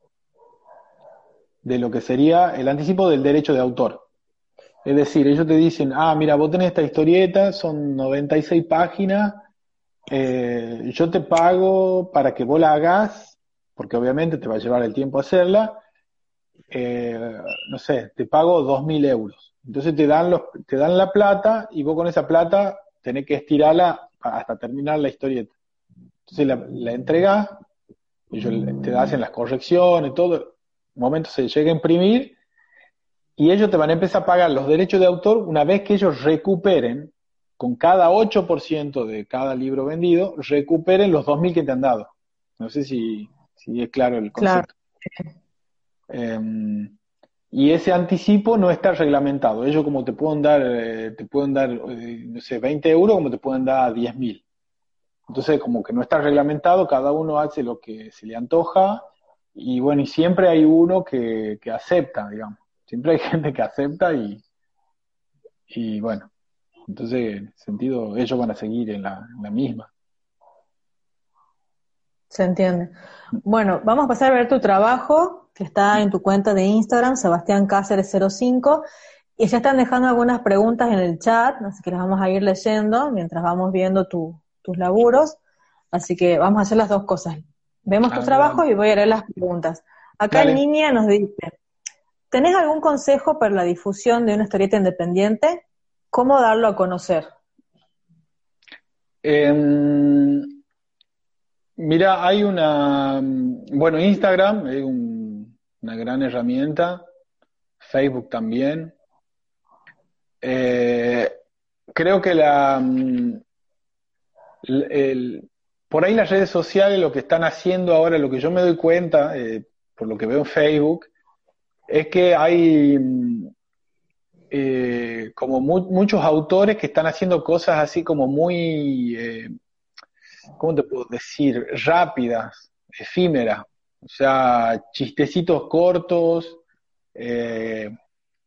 de lo que sería el anticipo del derecho de autor. Es decir, ellos te dicen, ah, mira, vos tenés esta historieta, son 96 páginas, eh, yo te pago para que vos la hagas, porque obviamente te va a llevar el tiempo hacerla, eh, no sé, te pago 2.000 euros. Entonces te dan, los, te dan la plata y vos con esa plata tenés que estirarla hasta terminar la historieta. Entonces la, la entregás, ellos te hacen las correcciones, todo, un momento se llega a imprimir y ellos te van a empezar a pagar los derechos de autor una vez que ellos recuperen, con cada 8% de cada libro vendido, recuperen los 2.000 que te han dado. No sé si, si es claro el concepto. Claro. Eh, y ese anticipo no está reglamentado. Ellos como te pueden dar, eh, te pueden dar, eh, no sé, 20 euros como te pueden dar 10.000. Entonces como que no está reglamentado, cada uno hace lo que se le antoja y bueno, y siempre hay uno que, que acepta, digamos siempre hay gente que acepta y, y bueno, Entonces, en ese sentido, ellos van a seguir en la, misma. Se entiende. Bueno, vamos a pasar a ver tu trabajo, que está en tu cuenta de Instagram, Sebastián Cáceres 05, y ya están dejando algunas preguntas en el chat, así que las vamos a ir leyendo mientras vamos viendo tus laburos. Así que vamos a hacer las dos cosas. Vemos tu ah, trabajo y voy a leer las preguntas. Acá en línea nos dice, ¿tenés algún consejo para la difusión de una historieta independiente? ¿Cómo darlo a conocer? Em, mira, hay una, bueno, Instagram es una gran herramienta, Facebook también. Eh, creo que la, por ahí las redes sociales lo que están haciendo ahora, lo que yo me doy cuenta, eh, por lo que veo en Facebook, es que hay eh, como muchos autores que están haciendo cosas así como muy, eh, ¿cómo te puedo decir? Rápidas, efímeras. O sea, chistecitos cortos, eh,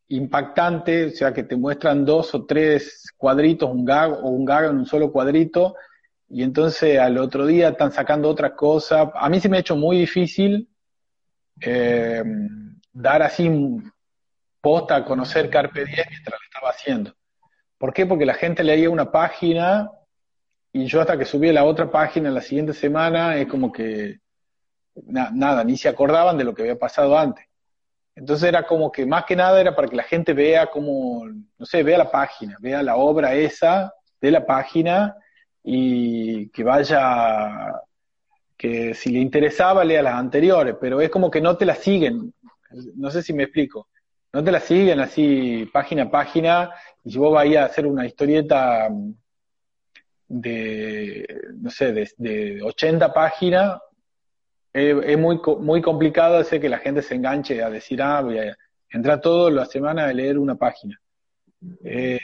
impactantes, o sea, que te muestran dos o tres cuadritos, un gag o un gag en un solo cuadrito, y entonces al otro día están sacando otra cosa. A mí se me ha hecho muy difícil eh, dar así posta a conocer Carpe Diem mientras lo estaba haciendo. ¿Por qué? Porque la gente leía una página y yo hasta que subí la otra página la siguiente semana es como que nada, ni se acordaban de lo que había pasado antes. Entonces era como que más que nada era para que la gente vea como, no sé, vea la página, vea la obra esa de la página y que vaya, que si le interesaba lea las anteriores, pero es como que no te la siguen. No sé si me explico no te la siguen así página a página, y si vos vais a hacer una historieta mm, de, no sé, de, 80 páginas, es muy, muy complicado hacer que la gente se enganche a decir, ah, voy a entrar toda la semana a leer una página. Eh,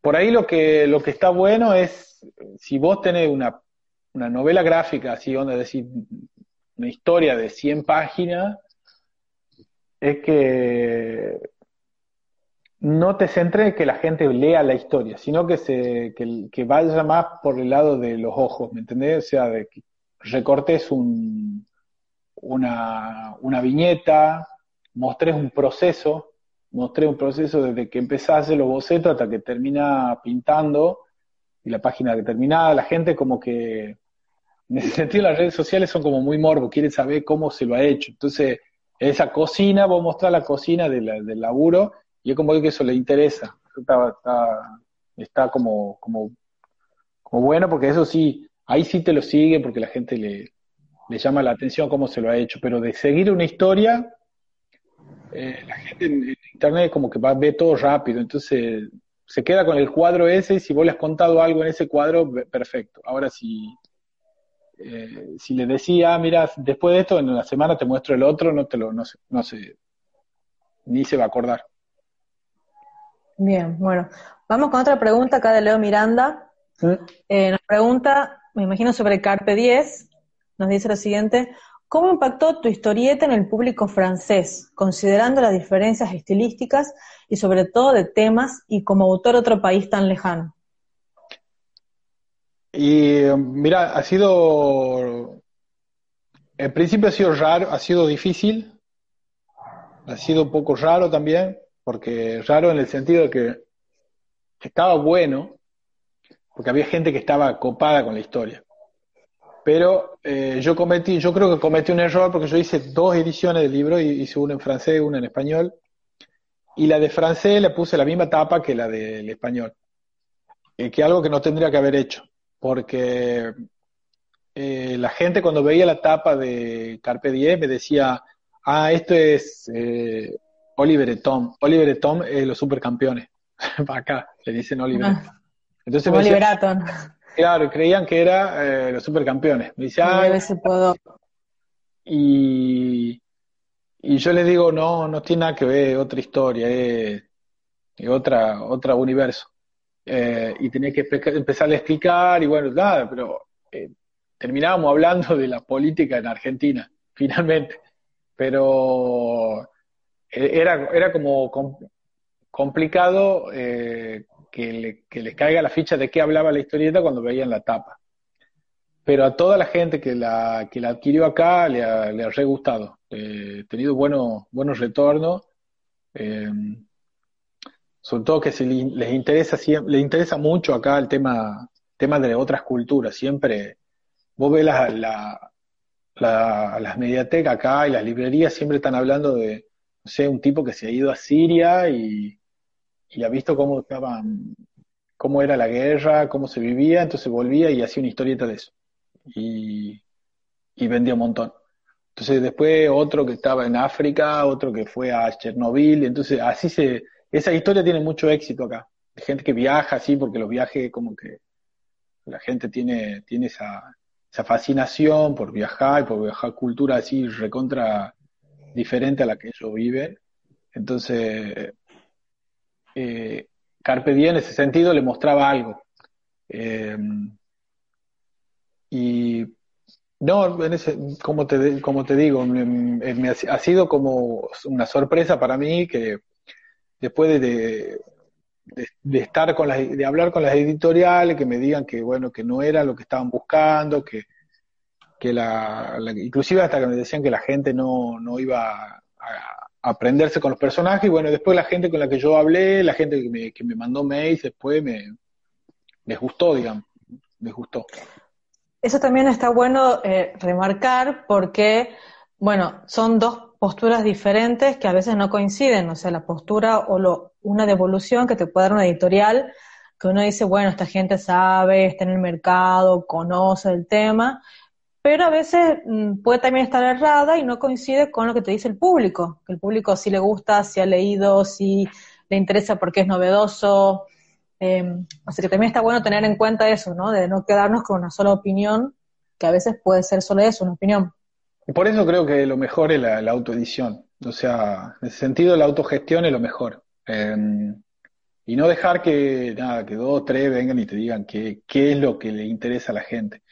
por ahí lo que, lo que está bueno es, si vos tenés una, una novela gráfica, así, donde decir, una historia de 100 páginas, es que no te centres en que la gente lea la historia, sino que, se, que, vaya más por el lado de los ojos, ¿me entendés? O sea, de que recortes un, una, una viñeta, mostres un proceso, mostré un proceso desde que empezase los bocetos hasta que termina pintando y la página que terminada, la gente como que, en ese sentido las redes sociales son como muy morbo, quieren saber cómo se lo ha hecho. Entonces, esa cocina, voy a mostrar la cocina del laburo, y yo como que eso le interesa. Está, está, como, como, como bueno, porque eso sí, ahí sí te lo sigue, porque la gente le, le llama la atención cómo se lo ha hecho, pero de seguir una historia, eh, la gente en, internet como que va a ver todo rápido, entonces se queda con el cuadro ese y si vos le has contado algo en ese cuadro, perfecto. Ahora si eh, si le decía, mira, después de esto, en una semana te muestro el otro, no te lo, no sé, no sé, ni se va a acordar. Bien, bueno, vamos con otra pregunta acá de Leo Miranda. Eh, nos pregunta, me imagino sobre Carpe 10, nos dice lo siguiente, ¿cómo impactó tu historieta en el público francés, considerando las diferencias estilísticas y sobre todo de temas y como autor otro país tan lejano? Y mira, ha sido, en principio ha sido raro, ha sido difícil, ha sido un poco raro también, porque raro en el sentido de que estaba bueno, porque había gente que estaba copada con la historia. Pero eh, yo cometí, yo creo que cometí un error porque yo hice dos ediciones del libro, hice una en francés y una en español, y la de francés le puse la misma tapa que la del español, eh, que algo que no tendría que haber hecho porque eh, la gente cuando veía la tapa de Carpe Diem me decía, ah, esto es eh, Oliver y Tom. Oliver y Tom es los supercampeones. Acá le dicen Oliver. Ah. Entonces Oliver Claro, creían que era eh, los supercampeones. Me dice, ah, y, y yo les digo, no, no tiene nada que ver, otra historia, es, es otra, otro universo. Eh, y tenía que empezar a explicar y bueno, nada, pero eh, terminábamos hablando de la política en Argentina, finalmente. Pero eh, era, era como complicado que, les caiga la ficha de qué hablaba la historieta cuando veían la tapa. Pero a toda la gente que la, que la adquirió acá le ha, le ha re gustado. Eh, he tenido buenos, buenos retornos. Eh, sobre todo que si les interesa, les interesa mucho acá el tema, tema de otras culturas. Siempre, vos ves la, las mediatecas acá y las librerías siempre están hablando de, no sé, un tipo que se ha ido a Siria y, y ha visto cómo estaban, cómo era la guerra, cómo se vivía, entonces volvía y hacía una historieta de eso. Y, y vendía un montón. Entonces después otro que estaba en África, otro que fue a Chernobyl, entonces así se, esa historia tiene mucho éxito acá. Hay gente que viaja así, porque los viajes como que la gente tiene, tiene esa, fascinación por viajar, por viajar cultura así recontra diferente a la que ellos viven. Entonces, eh, Carpe Diem en ese sentido le mostraba algo. Eh, y no, en ese, como, te, como te digo, me, ha, sido como una sorpresa para mí que después de, de, estar con las, de hablar con las editoriales, que me digan que bueno, que no era lo que estaban buscando, que, que la, inclusive hasta que me decían que la gente no, no iba a, aprenderse con los personajes, y bueno, después la gente con la que yo hablé, la gente que me, que me mandó mails después me les gustó, digamos, les gustó. Eso también está bueno eh, remarcar porque, bueno, son dos posturas diferentes que a veces no coinciden, o sea, la postura o lo, una devolución que te puede dar una editorial, que uno dice, bueno, esta gente sabe, está en el mercado, conoce el tema, pero a veces mm, puede también estar errada y no coincide con lo que te dice el público, que el público sí le gusta, si ha leído, si le interesa porque es novedoso, eh, así que también está bueno tener en cuenta eso, ¿no? De no quedarnos con una sola opinión, que a veces puede ser solo eso, una opinión. Y por eso creo que lo mejor es la, autoedición. O sea, en ese sentido la autogestión es lo mejor. Em, y no dejar que, nada, que dos, tres vengan y te digan qué es lo que le interesa a la gente.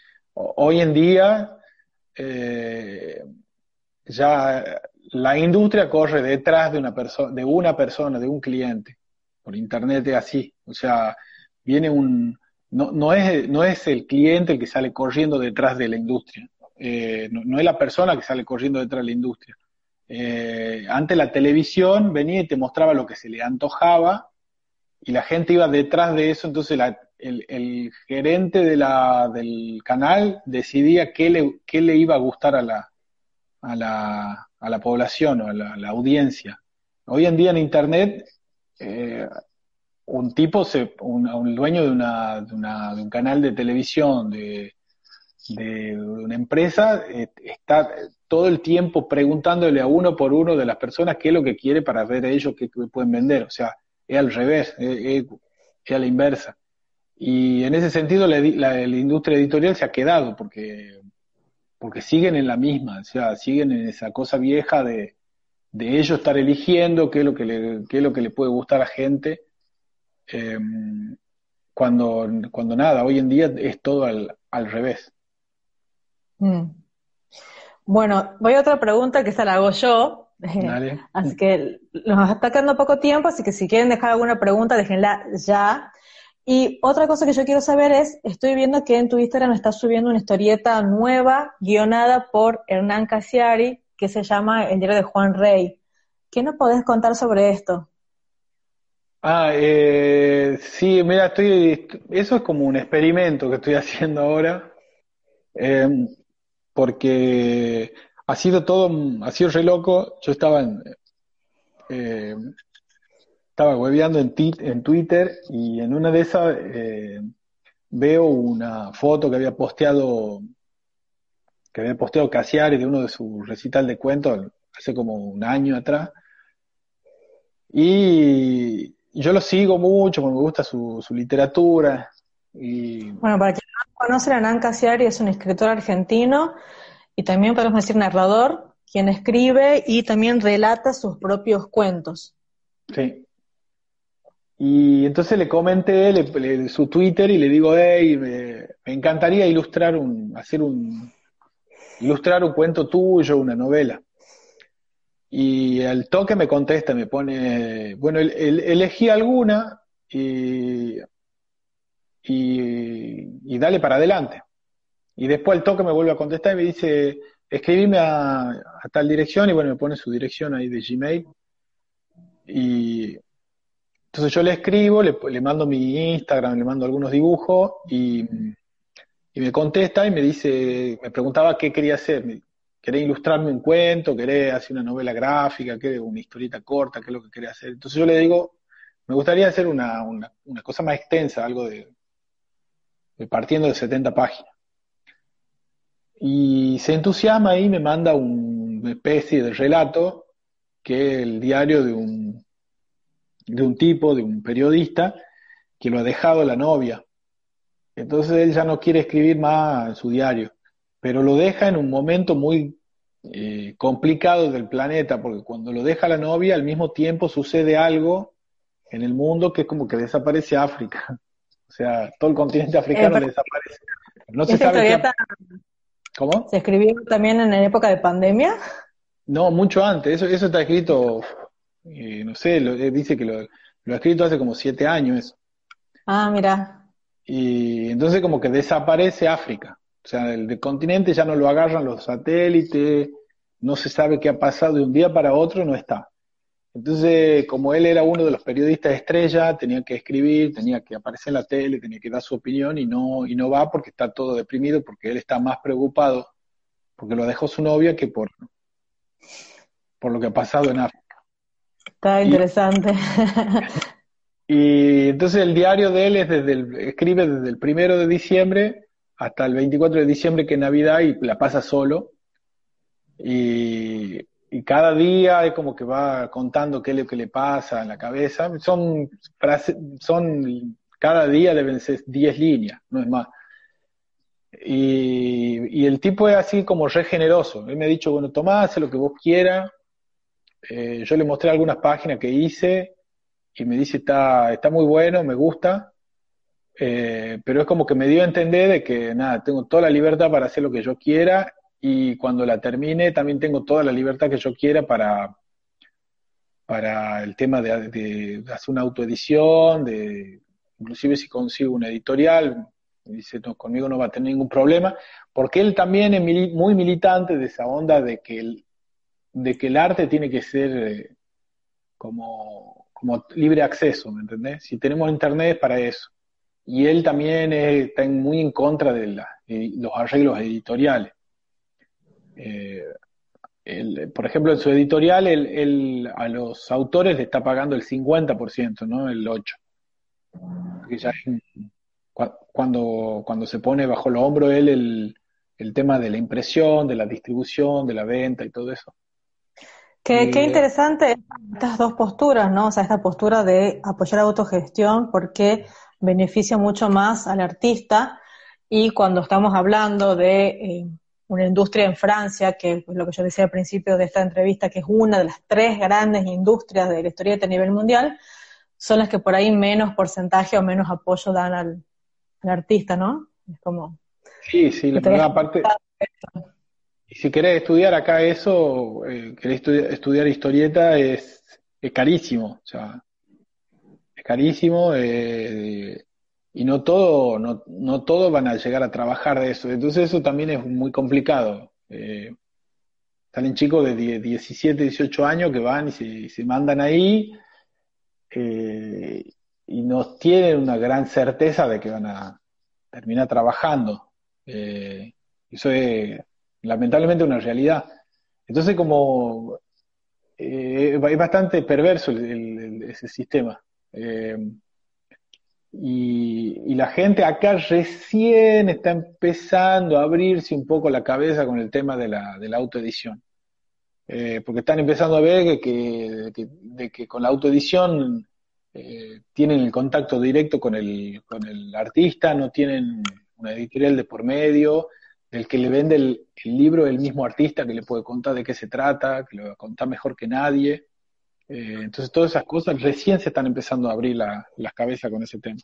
Hoy en día, eh, ya la industria corre detrás de una persona, de una persona, de un cliente. Por internet es así. O sea, viene un, no, no, es, no es el cliente el que sale corriendo detrás de la industria. Eh, no, es la persona que sale corriendo detrás de la industria. Eh, antes la televisión venía y te mostraba lo que se le antojaba y la gente iba detrás de eso, entonces el, gerente de la, del canal decidía qué le, qué le iba a gustar a la, a la, a la población o a la, audiencia. Hoy en día en Internet, eh, un tipo, se, un, dueño de, una, de, una, de un canal de televisión, de, de una empresa eh, está todo el tiempo preguntándole a uno por uno de las personas qué es lo que quiere para ver ellos qué, pueden vender. O sea, es al revés, es, a la inversa. Y en ese sentido la, la, industria editorial se ha quedado porque, porque siguen en la misma, o sea, siguen en esa cosa vieja de, de ellos estar eligiendo qué es lo que le, qué es lo que le puede gustar a gente. Em, cuando, cuando nada, hoy en día es todo al, al revés. Mm. Bueno, voy a otra pregunta que esa la hago yo. así que nos está quedando poco tiempo, así que si quieren dejar alguna pregunta, déjenla ya. Y otra cosa que yo quiero saber es, estoy viendo que en tu Instagram estás subiendo una historieta nueva, guionada por Hernán Casiari, que se llama El diario de Juan Rey. ¿Qué nos podés contar sobre esto? Ah, eh, sí, mira, estoy, eso es como un experimento que estoy haciendo ahora. Eh, porque ha sido todo, ha sido re loco. Yo estaba en, eh, estaba hueveando en, en Twitter y en una de esas eh, veo una foto que había posteado que había posteado Casiari de uno de sus recital de cuentos hace como un año atrás. Y yo lo sigo mucho, me gusta su, su literatura. Y... Bueno, para quien no conoce, Hernán Casiari es un escritor argentino y también podemos decir narrador, quien escribe y también relata sus propios cuentos. Sí. Y entonces le comenté su Twitter y le digo, hey, me, encantaría ilustrar un, hacer un, ilustrar un cuento tuyo, una novela. Y al toque me contesta, me pone, bueno, elegí alguna y, y, dale para adelante. Y después el toque me vuelve a contestar y me dice, escribime a, a, tal dirección y bueno, me pone su dirección ahí de Gmail. Y entonces yo le escribo, le, mando mi Instagram, le mando algunos dibujos y, me contesta y me dice, me preguntaba qué quería hacer. ¿Querés ilustrarme un cuento? ¿Querés hacer una novela gráfica? ¿Querés una historieta corta? ¿Qué es lo que querés hacer? Entonces yo le digo, me gustaría hacer una, una cosa más extensa, algo de, partiendo de 70 páginas. Y se entusiasma y me manda una especie de relato que es el diario de un, de un tipo, de un periodista, que lo ha dejado la novia. Entonces él ya no quiere escribir más en su diario, pero lo deja en un momento muy eh, complicado del planeta, porque cuando lo deja la novia, al mismo tiempo sucede algo en el mundo que es como que desaparece África. O sea, todo el continente africano eh, desaparece. No se sabe ¿Cómo? ¿Se escribió también en la época de pandemia? No, mucho antes. Eso, eso está escrito, eh, no sé, eh, dice que lo, lo ha escrito hace como siete años eso. Ah, mira. Y entonces como que desaparece África. O sea, el, el continente ya no lo agarran los satélites, no se sabe qué ha pasado de un día para otro, no está. Entonces, como él era uno de los periodistas estrella, tenía que escribir, tenía que aparecer en la tele, tenía que dar su opinión y no, y no va porque está todo deprimido, porque él está más preocupado porque lo dejó su novia que por, por lo que ha pasado en África. Está interesante. Y, entonces el diario de él es desde el, escribe desde el primero de diciembre hasta el 24 de diciembre que es Navidad y la pasa solo. Y y cada día es como que va contando qué es lo que le pasa en la cabeza. Son, son cada día deben ser 10 líneas, no es más. Y, y, el tipo es así como re generoso. Él me ha dicho, bueno, tomá, haz lo que vos quieras. Eh, yo le mostré algunas páginas que hice y me dice, está, está muy bueno, me gusta. Eh, pero es como que me dio a entender de que, nada, tengo toda la libertad para hacer lo que yo quiera y cuando la termine también tengo toda la libertad que yo quiera para, para el tema de, hacer una autoedición, de inclusive si consigo una editorial, dice, no, conmigo no va a tener ningún problema, porque él también es muy militante de esa onda de que el, de que el arte tiene que ser eh, como, como libre acceso, ¿me entendés? Si tenemos internet es para eso. Y él también está muy en contra de los arreglos editoriales. Eh, por ejemplo, en su editorial, él, a los autores le está pagando el 50%, ¿no? El 8%. ya cuando, cuando se pone bajo el hombro él el, el tema de la impresión, de la distribución, de la venta y todo eso. Qué, qué, interesante estas dos posturas, ¿no? O sea, esta postura de apoyar la autogestión porque beneficia mucho más al artista y cuando estamos hablando de eh, una industria en Francia, que es lo que yo decía al principio de esta entrevista, que es una de las tres grandes industrias de la historieta a nivel mundial, son las que por ahí menos porcentaje o menos apoyo dan al, artista, ¿no? Es como... Sí, sí, la primera parte... Y si querés estudiar acá eso, eh, querés estudiar, historieta, es, es carísimo, o sea, es carísimo, eh, y no todo, no, no todos van a llegar a trabajar de eso. Entonces eso también es muy complicado. Eh, salen chicos de 17, 18 años que van y se, mandan ahí eh, y no tienen una gran certeza de que van a terminar trabajando. Eh, eso es lamentablemente una realidad. Entonces como eh, es bastante perverso ese sistema. Eh, y, la gente acá recién está empezando a abrirse un poco la cabeza con el tema de la, de la autoedición. Eh, porque están empezando a ver que, de que con la autoedición tienen el contacto directo con el, con el artista, no tienen una editorial de por medio, del que le vende el, libro el mismo artista que le puede contar de qué se trata, que le va a contar mejor que nadie. Eh, entonces todas esas cosas recién se están empezando a abrir la, las cabezas con ese tema.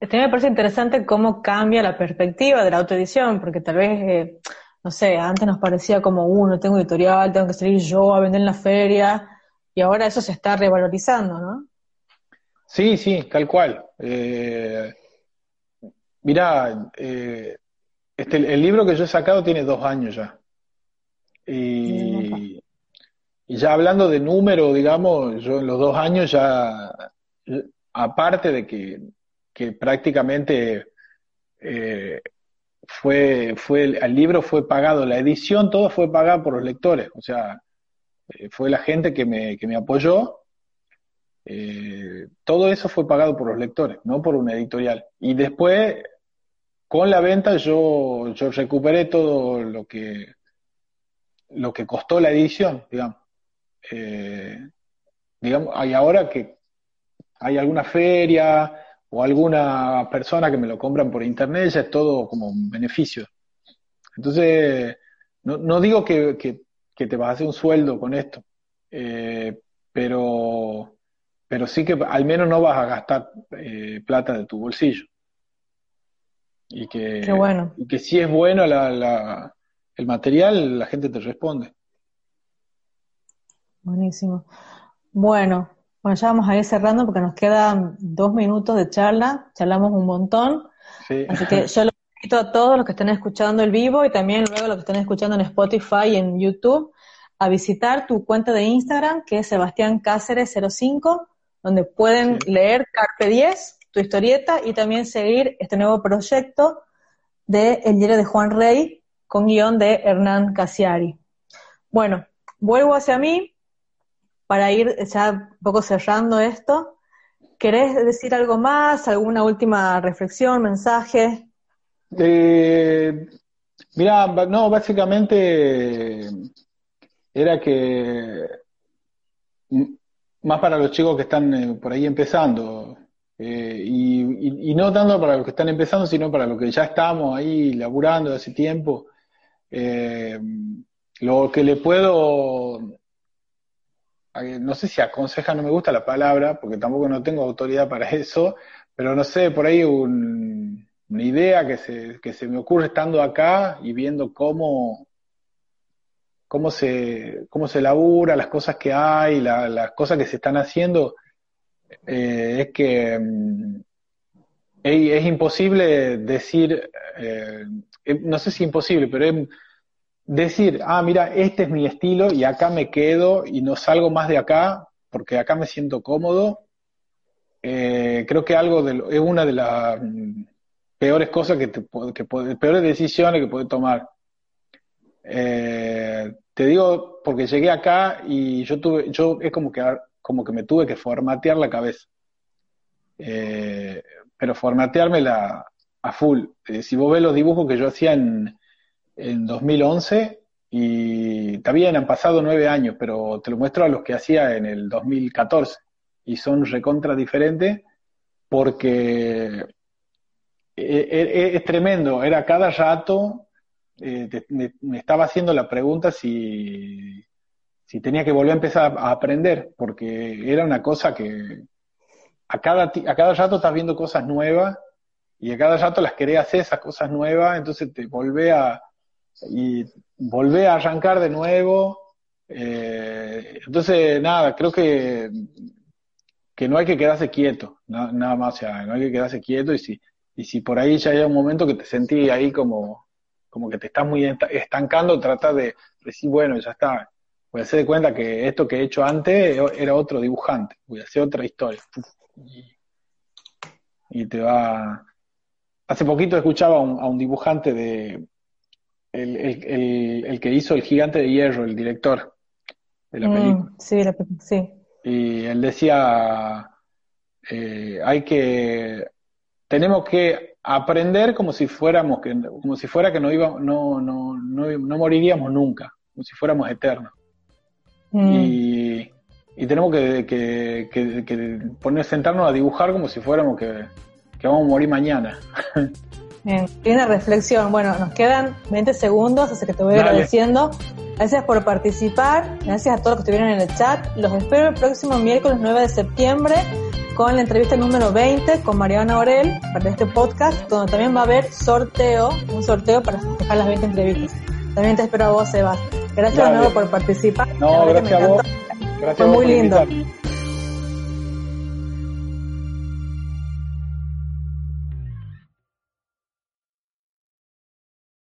Este me parece interesante cómo cambia la perspectiva de la autoedición, porque tal vez, eh, no sé, antes nos parecía como uno, tengo editorial, tengo que salir yo a vender en la feria, y ahora eso se está revalorizando, ¿no? Sí, sí, tal cual. Eh, mirá, eh, este, el libro que yo he sacado tiene dos años ya. Y, y ya hablando de número, digamos, yo en los dos años ya, aparte de que, que prácticamente eh, fue, fue el, libro fue pagado, la edición, todo fue pagado por los lectores, o sea, eh, fue la gente que me, que me apoyó, eh, todo eso fue pagado por los lectores, no por una editorial. Y después, con la venta, yo, yo recuperé todo lo que, lo que costó la edición, digamos. Eh, digamos, hay ahora que hay alguna feria o alguna persona que me lo compran por internet, ya es todo como un beneficio. Entonces, no, digo que, te vas a hacer un sueldo con esto, eh, pero, pero sí que al menos no vas a gastar eh, plata de tu bolsillo. Y que, bueno. y que si es bueno la, el material, la gente te responde. Buenísimo. Bueno, bueno, ya vamos a ir cerrando porque nos quedan dos minutos de charla, charlamos un montón. Así que yo lo invito a todos los que estén escuchando el vivo y también luego los que estén escuchando en Spotify y en YouTube a visitar tu cuenta de Instagram que es Sebastián Cáceres 05, donde pueden leer Carpe 10, historieta y también seguir este nuevo proyecto de El diario de Juan Rey con guion de Hernán Casiari. Bueno, vuelvo hacia mí para ir ya un poco cerrando esto, ¿querés decir algo más? ¿Alguna última reflexión, mensaje? Eh, mira, no, básicamente era que más para los chicos que están eh, por ahí empezando, eh, y, no tanto para los que están empezando, sino para los que ya estamos ahí laburando hace tiempo. lo que le puedo no sé si aconseja, no me gusta la palabra, porque tampoco no tengo autoridad para eso, pero no sé, por ahí una idea que se, que se me ocurre estando acá y viendo cómo, cómo se, cómo se labura, las cosas que hay, las cosas que se están haciendo, eh, es que mm, es, imposible decir, eh, no sé si imposible, pero decir, ah, mira, este es mi estilo y acá me quedo y no salgo más de acá porque acá me siento cómodo, eh, creo que algo de, es una de las mm, peores cosas que, te, que peores decisiones que puedes tomar. Te digo porque llegué acá y yo tuve, yo es como que, como que me tuve que formatear la cabeza. Eh, pero formateármela a full. si vos ves los dibujos que yo hacía en, en 2011 y está bien, han pasado nueve años, pero te lo muestro a los que hacía en el 2014 y son recontra diferentes porque e, e, e, es, tremendo, era cada rato, eh, me, estaba haciendo la pregunta si, si tenía que volver a empezar a aprender, porque era una cosa que a cada, a cada rato estás viendo cosas nuevas y a cada rato las querés hacer esas cosas nuevas, entonces te volvés a, y volver a arrancar de nuevo. Eh, entonces, nada, creo que, que no hay que quedarse quieto, nada más, o sea, no hay que quedarse quieto y si, y si por ahí ya hay un momento que te sentí ahí como, como que te estás muy estancando, trata de decir, bueno, ya está, voy a hacer de cuenta que esto que he hecho antes era otro dibujante, voy a hacer otra historia. Y, te va... Hace poquito escuchaba a un dibujante de, el, el, el, que hizo El Gigante de Hierro, el director de la mm, película. Sí, sí. Y él decía, eh, hay que, tenemos que aprender como si fuéramos, que, como si fuera que no, iba, no, no, no, moriríamos nunca, como si fuéramos eternos. Mm. Y, y, tenemos que, que, que, poner, sentarnos a dibujar como si fuéramos que, vamos a morir mañana. Bien, una reflexión. Bueno, nos quedan 20 segundos, así que te voy agradeciendo. Gracias por participar, gracias a todos los que estuvieron en el chat. Los espero el próximo miércoles 9 de septiembre con la entrevista número 20 con Mariana Orel para este podcast, donde también va a haber sorteo, un sorteo para festejar las 20 entrevistas. También te espero a vos, Sebas. Gracias de nuevo por participar. No, gracias a vos. Gracias Fue muy lindo.